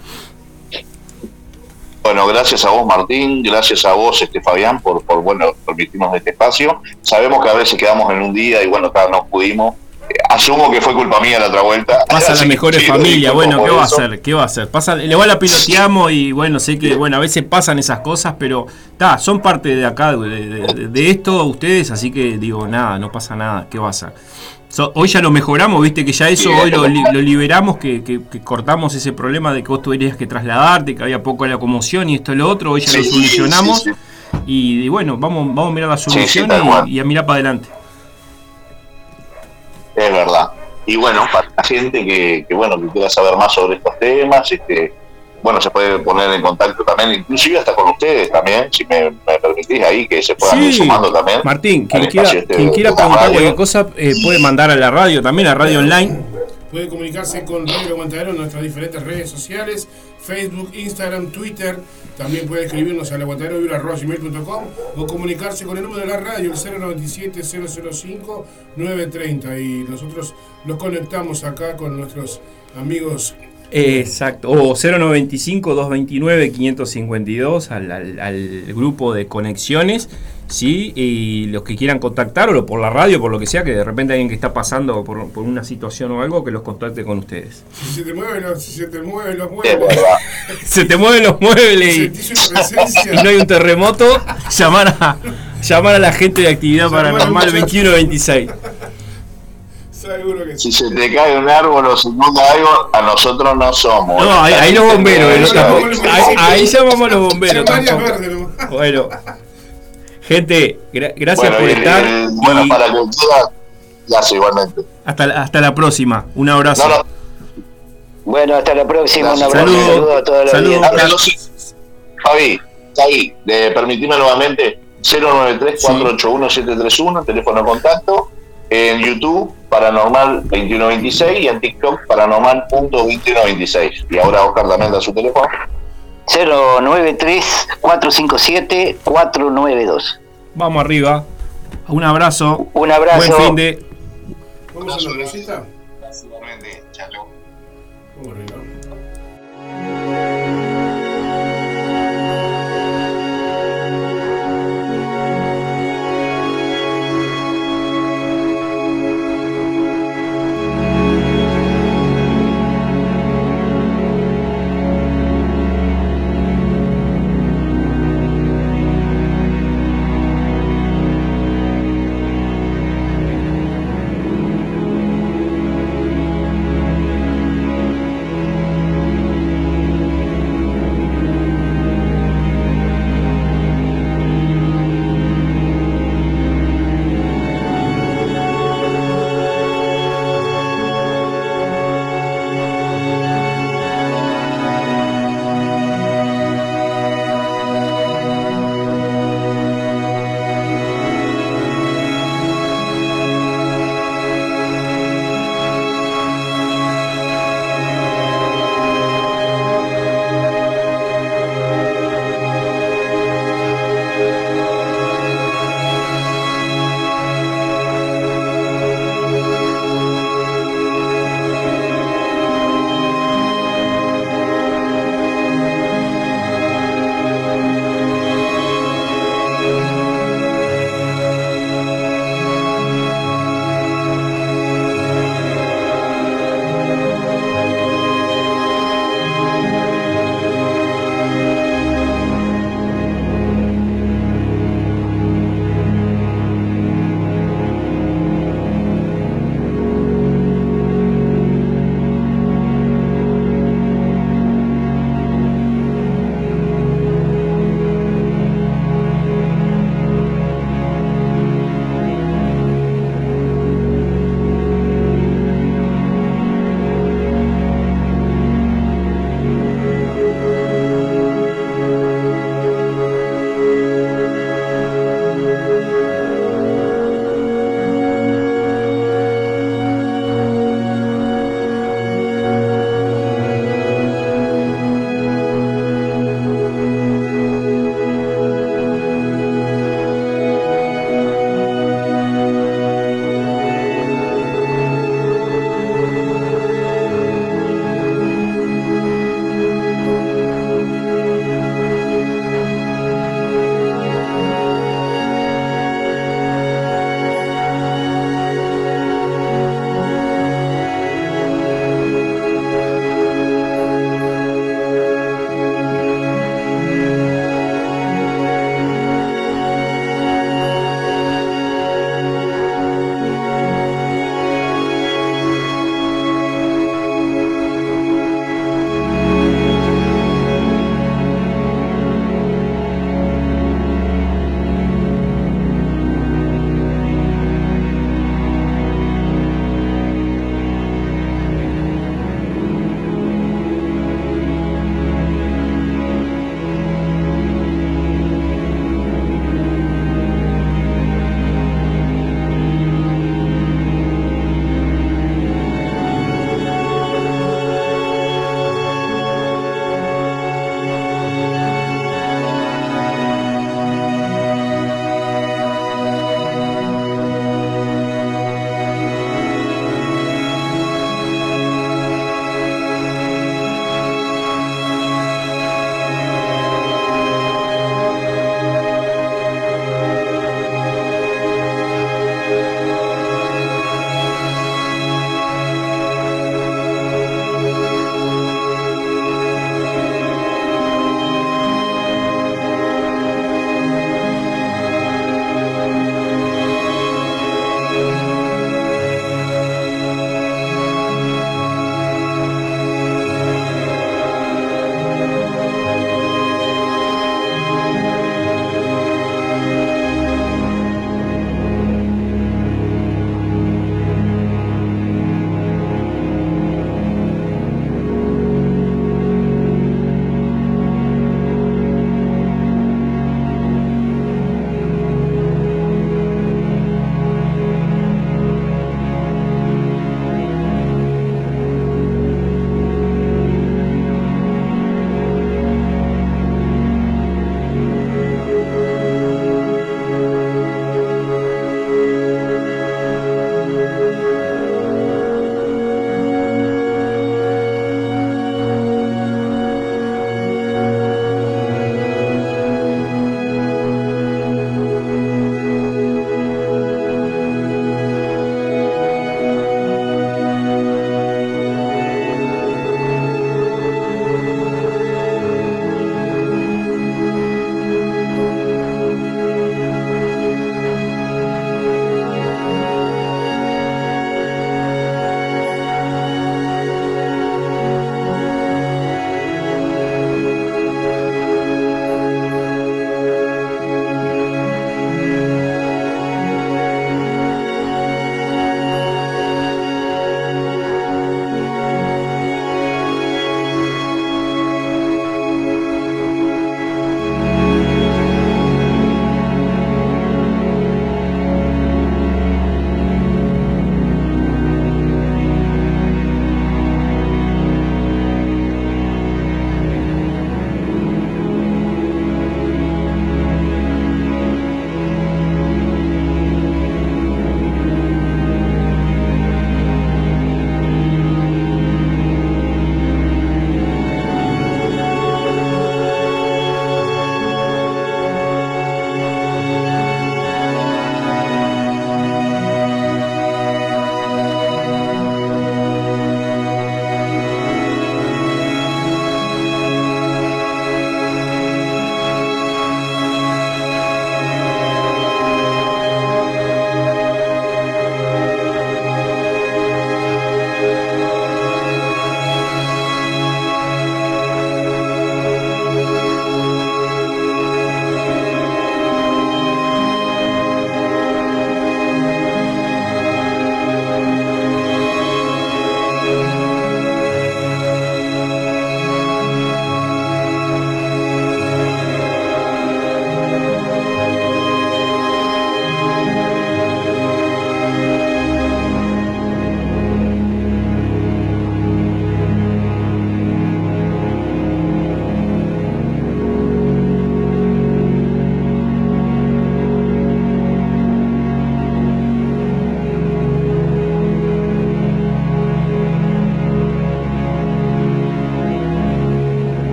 Bueno, gracias a vos Martín, gracias a vos este Fabián por, por bueno, permitirnos este espacio. Sabemos que a veces quedamos en un día y bueno, no pudimos. Eh, asumo que fue culpa mía la otra vuelta. Pasa las mejores familias, bueno, ¿qué va a hacer? ¿Qué va a hacer? Pasa, igual la piloteamos y bueno, sé que bueno, a veces pasan esas cosas, pero ta, son parte de acá, de, de esto ustedes, así que digo, nada, no pasa nada, ¿qué va a hacer? Hoy ya lo mejoramos, viste que ya eso hoy lo, liberamos, que, cortamos ese problema de que vos tuvieras que trasladarte, que había poco locomoción y esto y lo otro, hoy ya lo solucionamos. Y, bueno, vamos, vamos a mirar la solución y, a mirar para adelante. Es verdad. Y bueno, para la gente que, que, bueno que quiera saber más sobre estos temas, este bueno, se puede poner en contacto también, inclusive hasta con ustedes también, si me, permitís ahí, que se puedan ir sumando también. Martín, quien quiera, este quien quiera preguntar cualquier cosa, eh, puede mandar a la radio también, a radio online. Puede comunicarse con Radio Aguantadero en nuestras diferentes redes sociales, Facebook, Instagram, Twitter. También puede escribirnos al aguantadero.com o comunicarse con el número de la radio, el 097-005-930. Y nosotros los conectamos acá con nuestros amigos Exacto, o 095-229-552 al, al, grupo de conexiones, ¿sí? Y los que quieran contactar, o por la radio, por lo que sea, que de repente alguien que está pasando por, una situación o algo, que los contacte con ustedes. Si se te mueven los, se te mueven los muebles. se te mueven los muebles y, no hay un terremoto, llamar a, llamar a la gente de actividad paranormal 2126. Si se te cae un árbol o se inunda algo, a nosotros no somos. No, ahí, los bomberos. ahí, llamamos a los bomberos. Bueno, gente, gracias por estar. bueno, para que gracias igualmente. Hasta, hasta la próxima. Un abrazo. Bueno, hasta la próxima. Un abrazo. Saludos a todos los Javi, ahí, de, permitime nuevamente. 093-481-731, teléfono de contacto. En YouTube paranormal 2126 y en TikTok paranormal.2126. Y ahora Oscar también da su teléfono. 093-457-492. Vamos arriba. Un abrazo. Un abrazo. Buen fin de. ¿Vamos a la visita? Chao.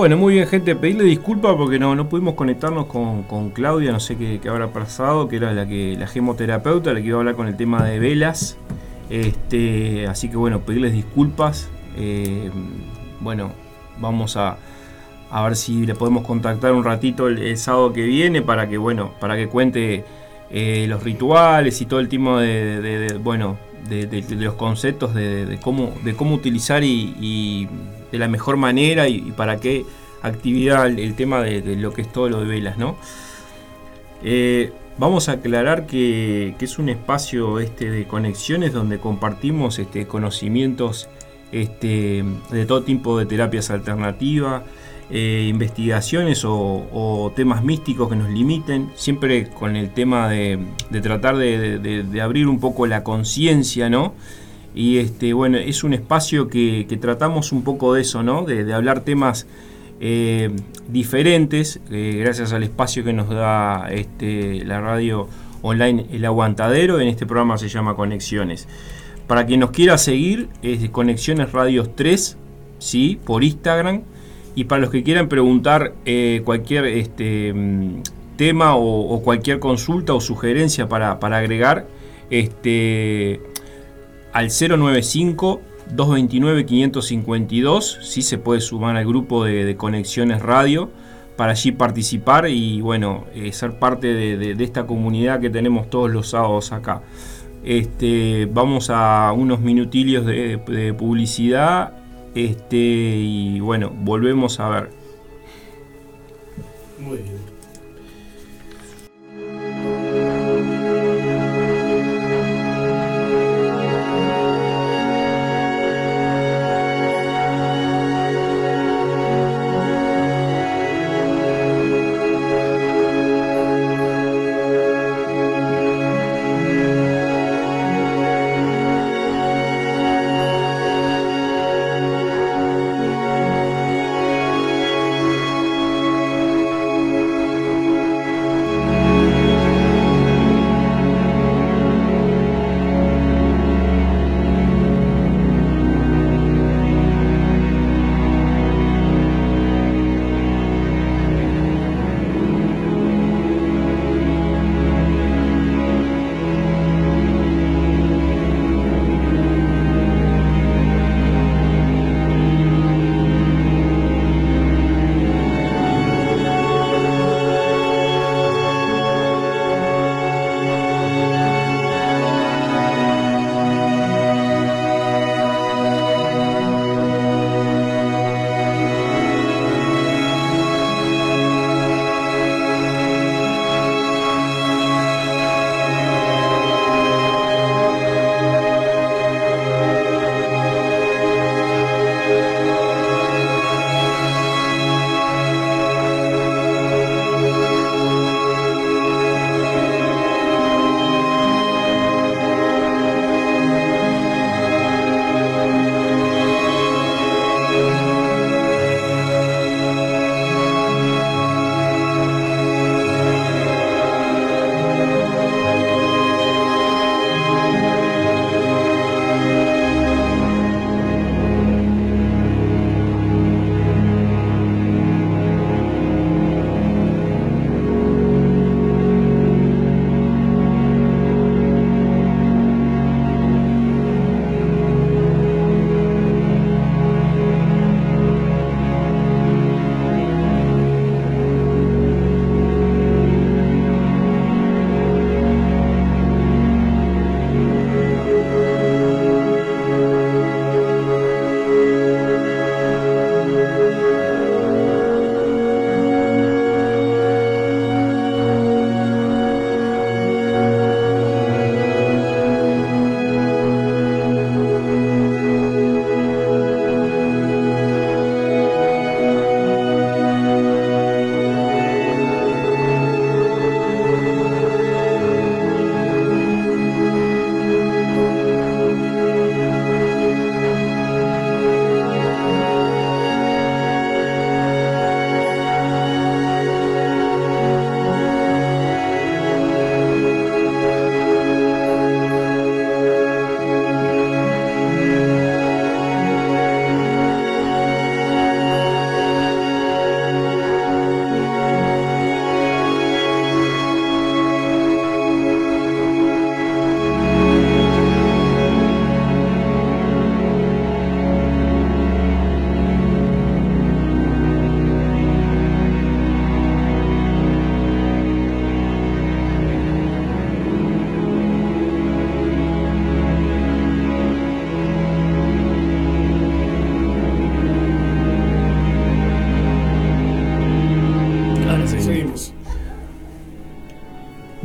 Bueno, muy bien, gente. Pedirle disculpas porque no, no pudimos conectarnos con, con Claudia, no sé qué, qué, habrá pasado, que era la que la gemoterapeuta, la que iba a hablar con el tema de velas. Este, así que bueno, pedirles disculpas. Eh, bueno, vamos a, a, ver si le podemos contactar un ratito el, sábado que viene para que, bueno, para que cuente eh, los rituales y todo el tema de, de bueno, de, los conceptos de, cómo, de cómo utilizar y, de la mejor manera y, para qué actividad el, el tema de, lo que es todo lo de velas, ¿no? Eh, vamos a aclarar que, que, es un espacio este de conexiones donde compartimos este, conocimientos este, de todo tipo de terapias alternativas, eh, investigaciones o, temas místicos que nos limiten, siempre con el tema de, tratar de, abrir un poco la conciencia, ¿no? Y este, bueno, es un espacio que, que tratamos un poco de eso, ¿no? De, hablar temas eh, diferentes, eh, gracias al espacio que nos da este, la radio online El Aguantadero, en este programa se llama Conexiones. Para quien nos quiera seguir, es Conexiones Radios 3, ¿sí? Por Instagram. Y para los que quieran preguntar eh, cualquier este, tema o, cualquier consulta o sugerencia para, para agregar, este, al 095 229 552, si se puede sumar al grupo de, Conexiones Radio para allí participar y bueno, eh, ser parte de, de, de, esta comunidad que tenemos todos los sábados acá. Este, vamos a unos minutillos de, publicidad este, y bueno, volvemos a ver. Muy bien.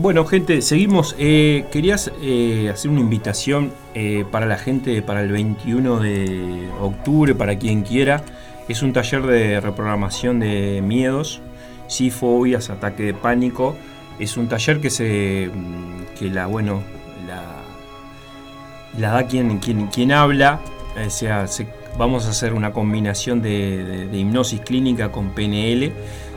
Bueno, gente, seguimos. Eh, querías eh, hacer una invitación eh, para la gente para el 21 de octubre, para quien quiera. Es un taller de reprogramación de miedos, sí, fobias, ataque de pánico. Es un taller que se. Mm, que la, bueno, la, da quien, quien, quien habla. O sea, vamos a hacer una combinación de hipnosis clínica con PNL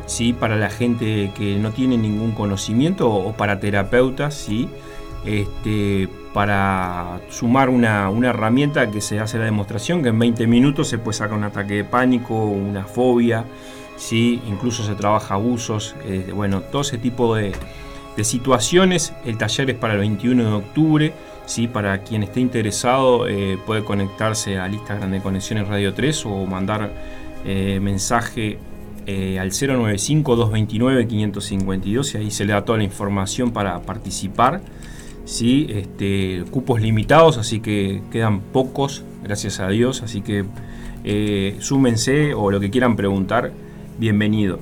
¿sí? para la gente que no tiene ningún conocimiento o, para terapeutas, ¿sí? este, para sumar una, herramienta que se hace la demostración, que en 20 minutos se puede sacar un ataque de pánico, una fobia, ¿sí? incluso se trabaja abusos, eh, bueno, todo ese tipo de, situaciones. El taller es para el 21 de octubre. ¿sí? Para quien esté interesado eh, puede conectarse al Instagram de Conexiones Radio 3 o mandar eh, mensaje eh, al 095-229-552 y ahí se le da toda la información para participar. ¿sí? Este, cupos limitados, así que quedan pocos, gracias a Dios, así que eh, súmense o lo que quieran preguntar, bienvenido.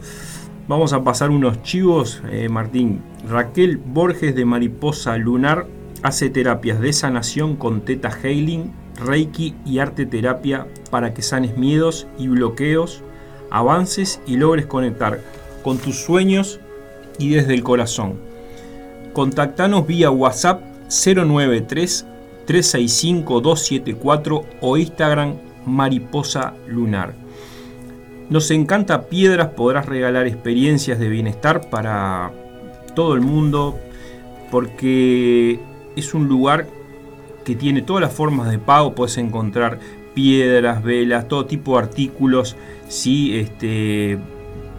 Vamos a pasar unos chivos, eh, Martín. Raquel Borges de Mariposa Lunar hace terapias de sanación con Teta Healing, Reiki y arte terapia para que sanes miedos y bloqueos avances y logres conectar con tus sueños y desde el corazón. Contactanos vía WhatsApp 093 365 274 o Instagram Mariposa Lunar. Nos encanta Piedras, podrás regalar experiencias de bienestar para todo el mundo porque es un lugar que tiene todas las formas de pago, puedes encontrar piedras, velas, todo tipo de artículos, ¿sí? este,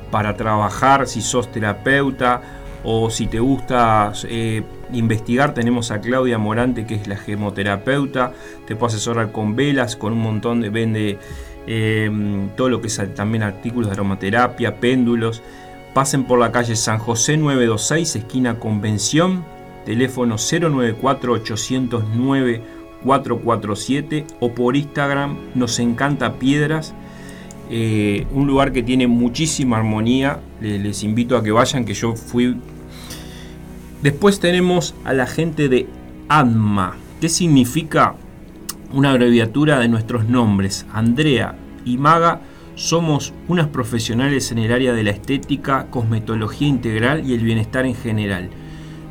para trabajar, si sos terapeuta o si te gusta eh, investigar, tenemos a Claudia Morante, que es la gemoterapeuta, te puede asesorar con velas, con un montón de, vende em, todo lo que es también artículos de aromaterapia, péndulos. Pasen por la calle San José 926, esquina Convención, teléfono 094 809 447 o por Instagram nos encanta piedras eh, un lugar que tiene muchísima armonía les, invito a que vayan que yo fui después tenemos a la gente de ANMA ¿qué significa? una abreviatura de nuestros nombres Andrea y Maga somos unas profesionales en el área de la estética, cosmetología integral y el bienestar en general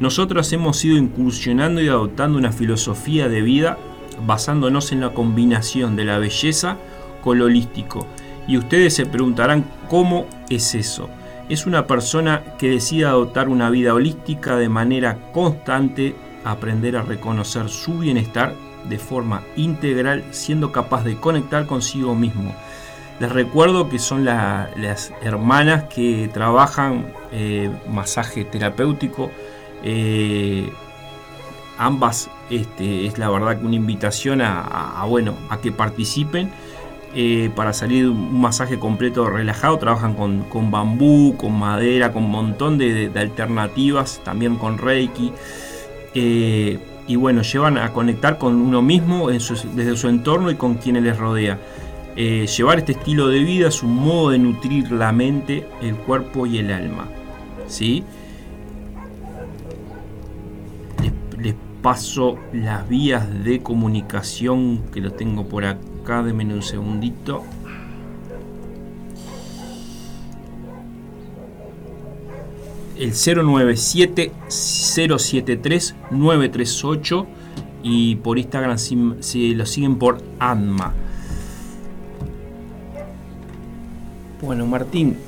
nosotros hemos ido incursionando y adoptando una filosofía de vida basándonos en la combinación de la belleza con lo holístico. Y ustedes se preguntarán cómo es eso. Es una persona que decide adoptar una vida holística de manera constante, aprender a reconocer su bienestar de forma integral, siendo capaz de conectar consigo mismo. Les recuerdo que son las hermanas que trabajan eh, masaje terapéutico, eh, ambas este, es la verdad que una invitación a, bueno, a que participen. Eh, para salir un masaje completo relajado, trabajan con, bambú, con madera, con un montón de, alternativas, también con Reiki. Eh, y bueno, llevan a conectar con uno mismo desde su entorno y con quienes les rodea. llevar este estilo de vida es un modo de nutrir la mente, el cuerpo y el alma. ¿sí? Paso las vías de comunicación que lo tengo por acá, de un segundito. El 097 073 938 y por Instagram si, lo siguen por ANMA. Bueno, Martín,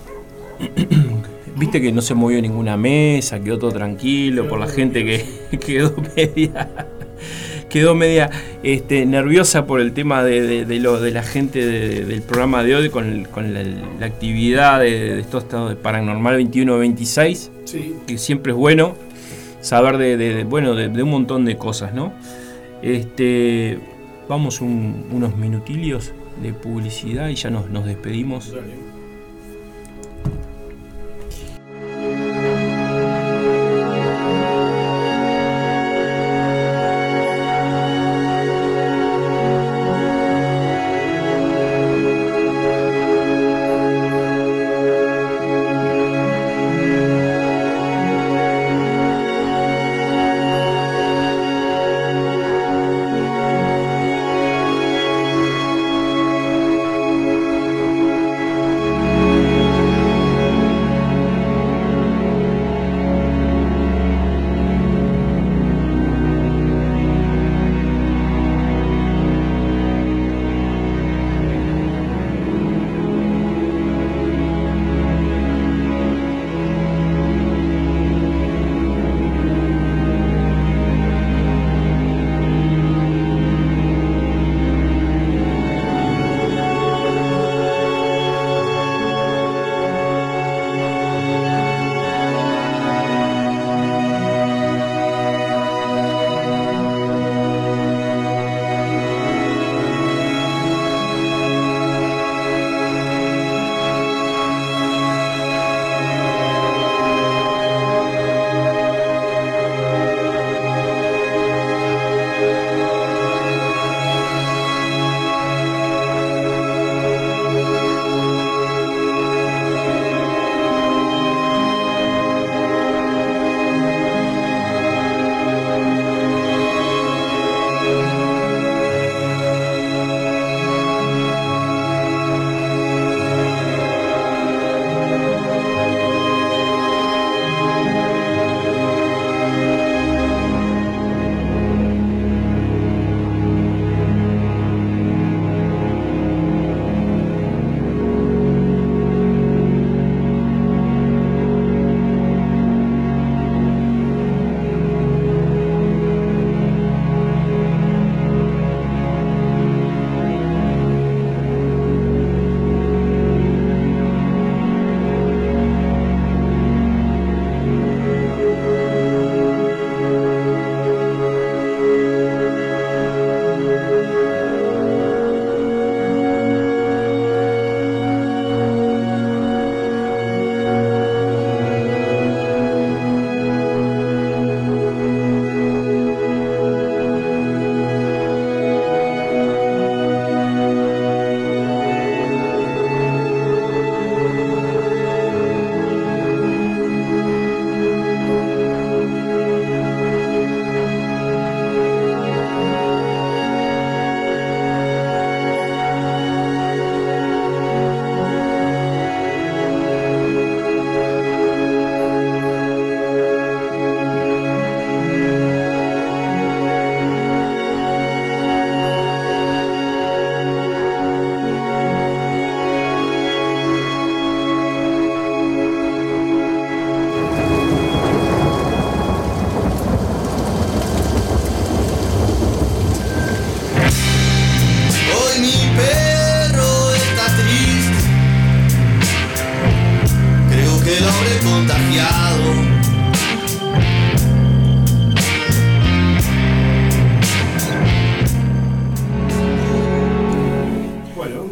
Viste que no se movió ninguna mesa, quedó todo tranquilo por la gente que quedó media quedó media este, nerviosa por el tema de, lo, de la gente del programa de hoy con, la, actividad de, estos estados de Paranormal 21-26, que siempre es bueno saber de, bueno, de, un montón de cosas, ¿no? Este, vamos unos minutillos de publicidad y ya nos, nos despedimos.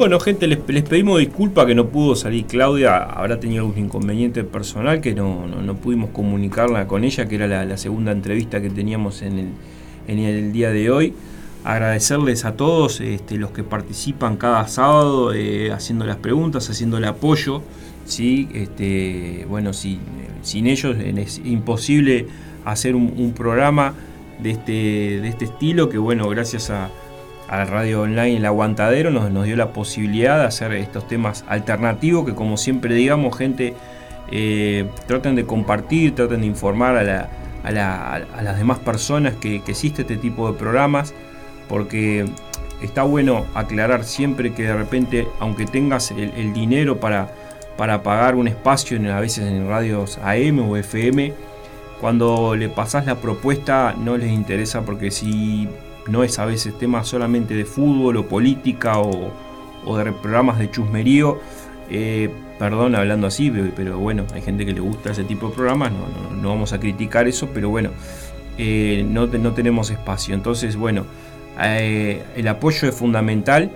Bueno, gente, les, pedimos disculpa que no pudo salir Claudia, habrá tenido algún inconveniente personal que no, pudimos comunicarla con ella, que era la, segunda entrevista que teníamos en el, en el día de hoy agradecerles a todos este, los que participan cada sábado eh, haciendo las preguntas, haciendo el apoyo. ¿sí? Este, bueno, si, sin ellos es imposible hacer un, programa de este, de este estilo que bueno, gracias a, la radio online El Aguantadero nos, nos, dio la posibilidad de hacer estos temas alternativos que como siempre digamos, gente, eh, traten de compartir, traten de informar a, a, las demás personas que, existe este tipo de programas porque está bueno aclarar siempre que de repente, aunque tengas el, dinero para, para pagar un espacio, en, a veces en radios AM o FM, cuando le pasás la propuesta no les interesa porque si no es a veces tema solamente de fútbol o política o, de programas de chusmerío, eh, perdón hablando así, pero bueno, hay gente que le gusta ese tipo de programas, no, vamos a criticar eso, pero bueno, eh, no, no tenemos espacio. Entonces, bueno, eh, el apoyo es fundamental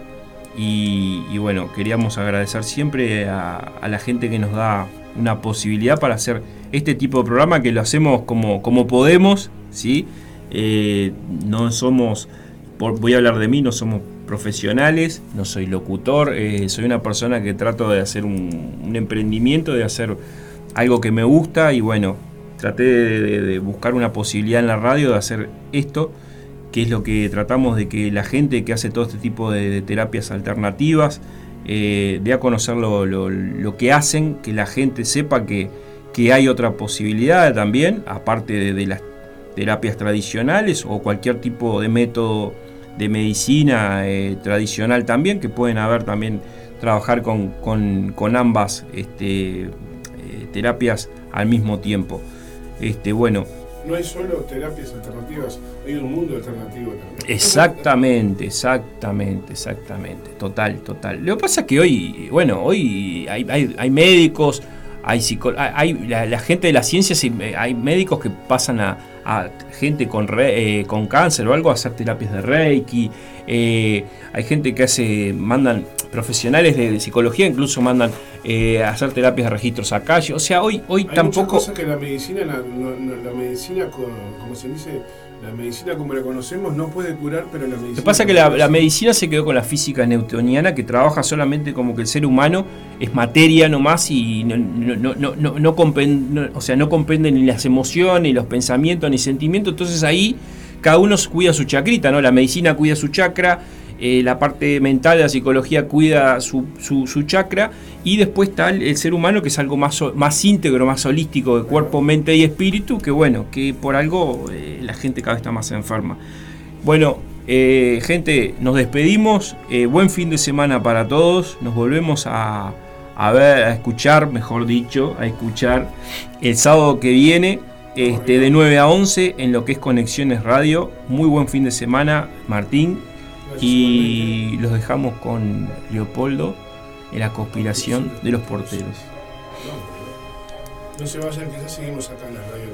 y, bueno, queríamos agradecer siempre a, la gente que nos da una posibilidad para hacer este tipo de programa que lo hacemos como, como podemos, ¿sí? Eh, no somos, voy a hablar de mí, no somos profesionales, no soy locutor, eh, soy una persona que trato de hacer un, emprendimiento, de hacer algo que me gusta y bueno, traté de buscar una posibilidad en la radio de hacer esto que es lo que tratamos de que la gente que hace todo este tipo de, terapias alternativas eh, dé a conocer lo, que hacen, que la gente sepa que, que hay otra posibilidad también, aparte de, las terapias tradicionales o cualquier tipo de método de medicina eh, tradicional también, que pueden haber también trabajar con, con, ambas este, eh, terapias al mismo tiempo. Este, bueno, no hay solo terapias alternativas, hay un mundo alternativo también. Exactamente, exactamente, exactamente. Total, total. Lo que pasa es que hoy, bueno, hoy hay, hay, médicos, hay, hay la, gente de la ciencia, hay médicos que pasan a, gente con, eh, con cáncer o algo a hacer terapias de Reiki. Eh, hay gente que hace, mandan profesionales de, psicología, incluso mandan eh, a hacer terapias de registros a calle. O sea, hoy, hoy hay tampoco. Que la medicina, la, medicina, como se dice, la medicina como la conocemos no puede curar, pero la medicina. Lo que pasa es que la, medicina se quedó con la física newtoniana que trabaja solamente como que el ser humano es materia nomás y no, no, no, no, no comprende, o sea, no comprende ni las emociones, ni los pensamientos, ni sentimientos. Entonces ahí cada uno cuida su chacrita, ¿no? La medicina cuida su chakra, eh, la parte mental de la psicología cuida su, su, chakra y después está el, ser humano que es algo más, más íntegro, más holístico de cuerpo, mente y espíritu, que bueno, que por algo eh, la gente cada vez está más enferma. Bueno, eh, gente, nos despedimos, buen fin de semana para todos, nos volvemos a, a ver, a escuchar, mejor dicho, a escuchar el sábado que viene. Este, de 9 a 11 en lo que es Conexiones Radio. Muy buen fin de semana, Martín. Y los dejamos con Leopoldo en la conspiración de los porteros. No se vayan, que ya seguimos acá en la radio.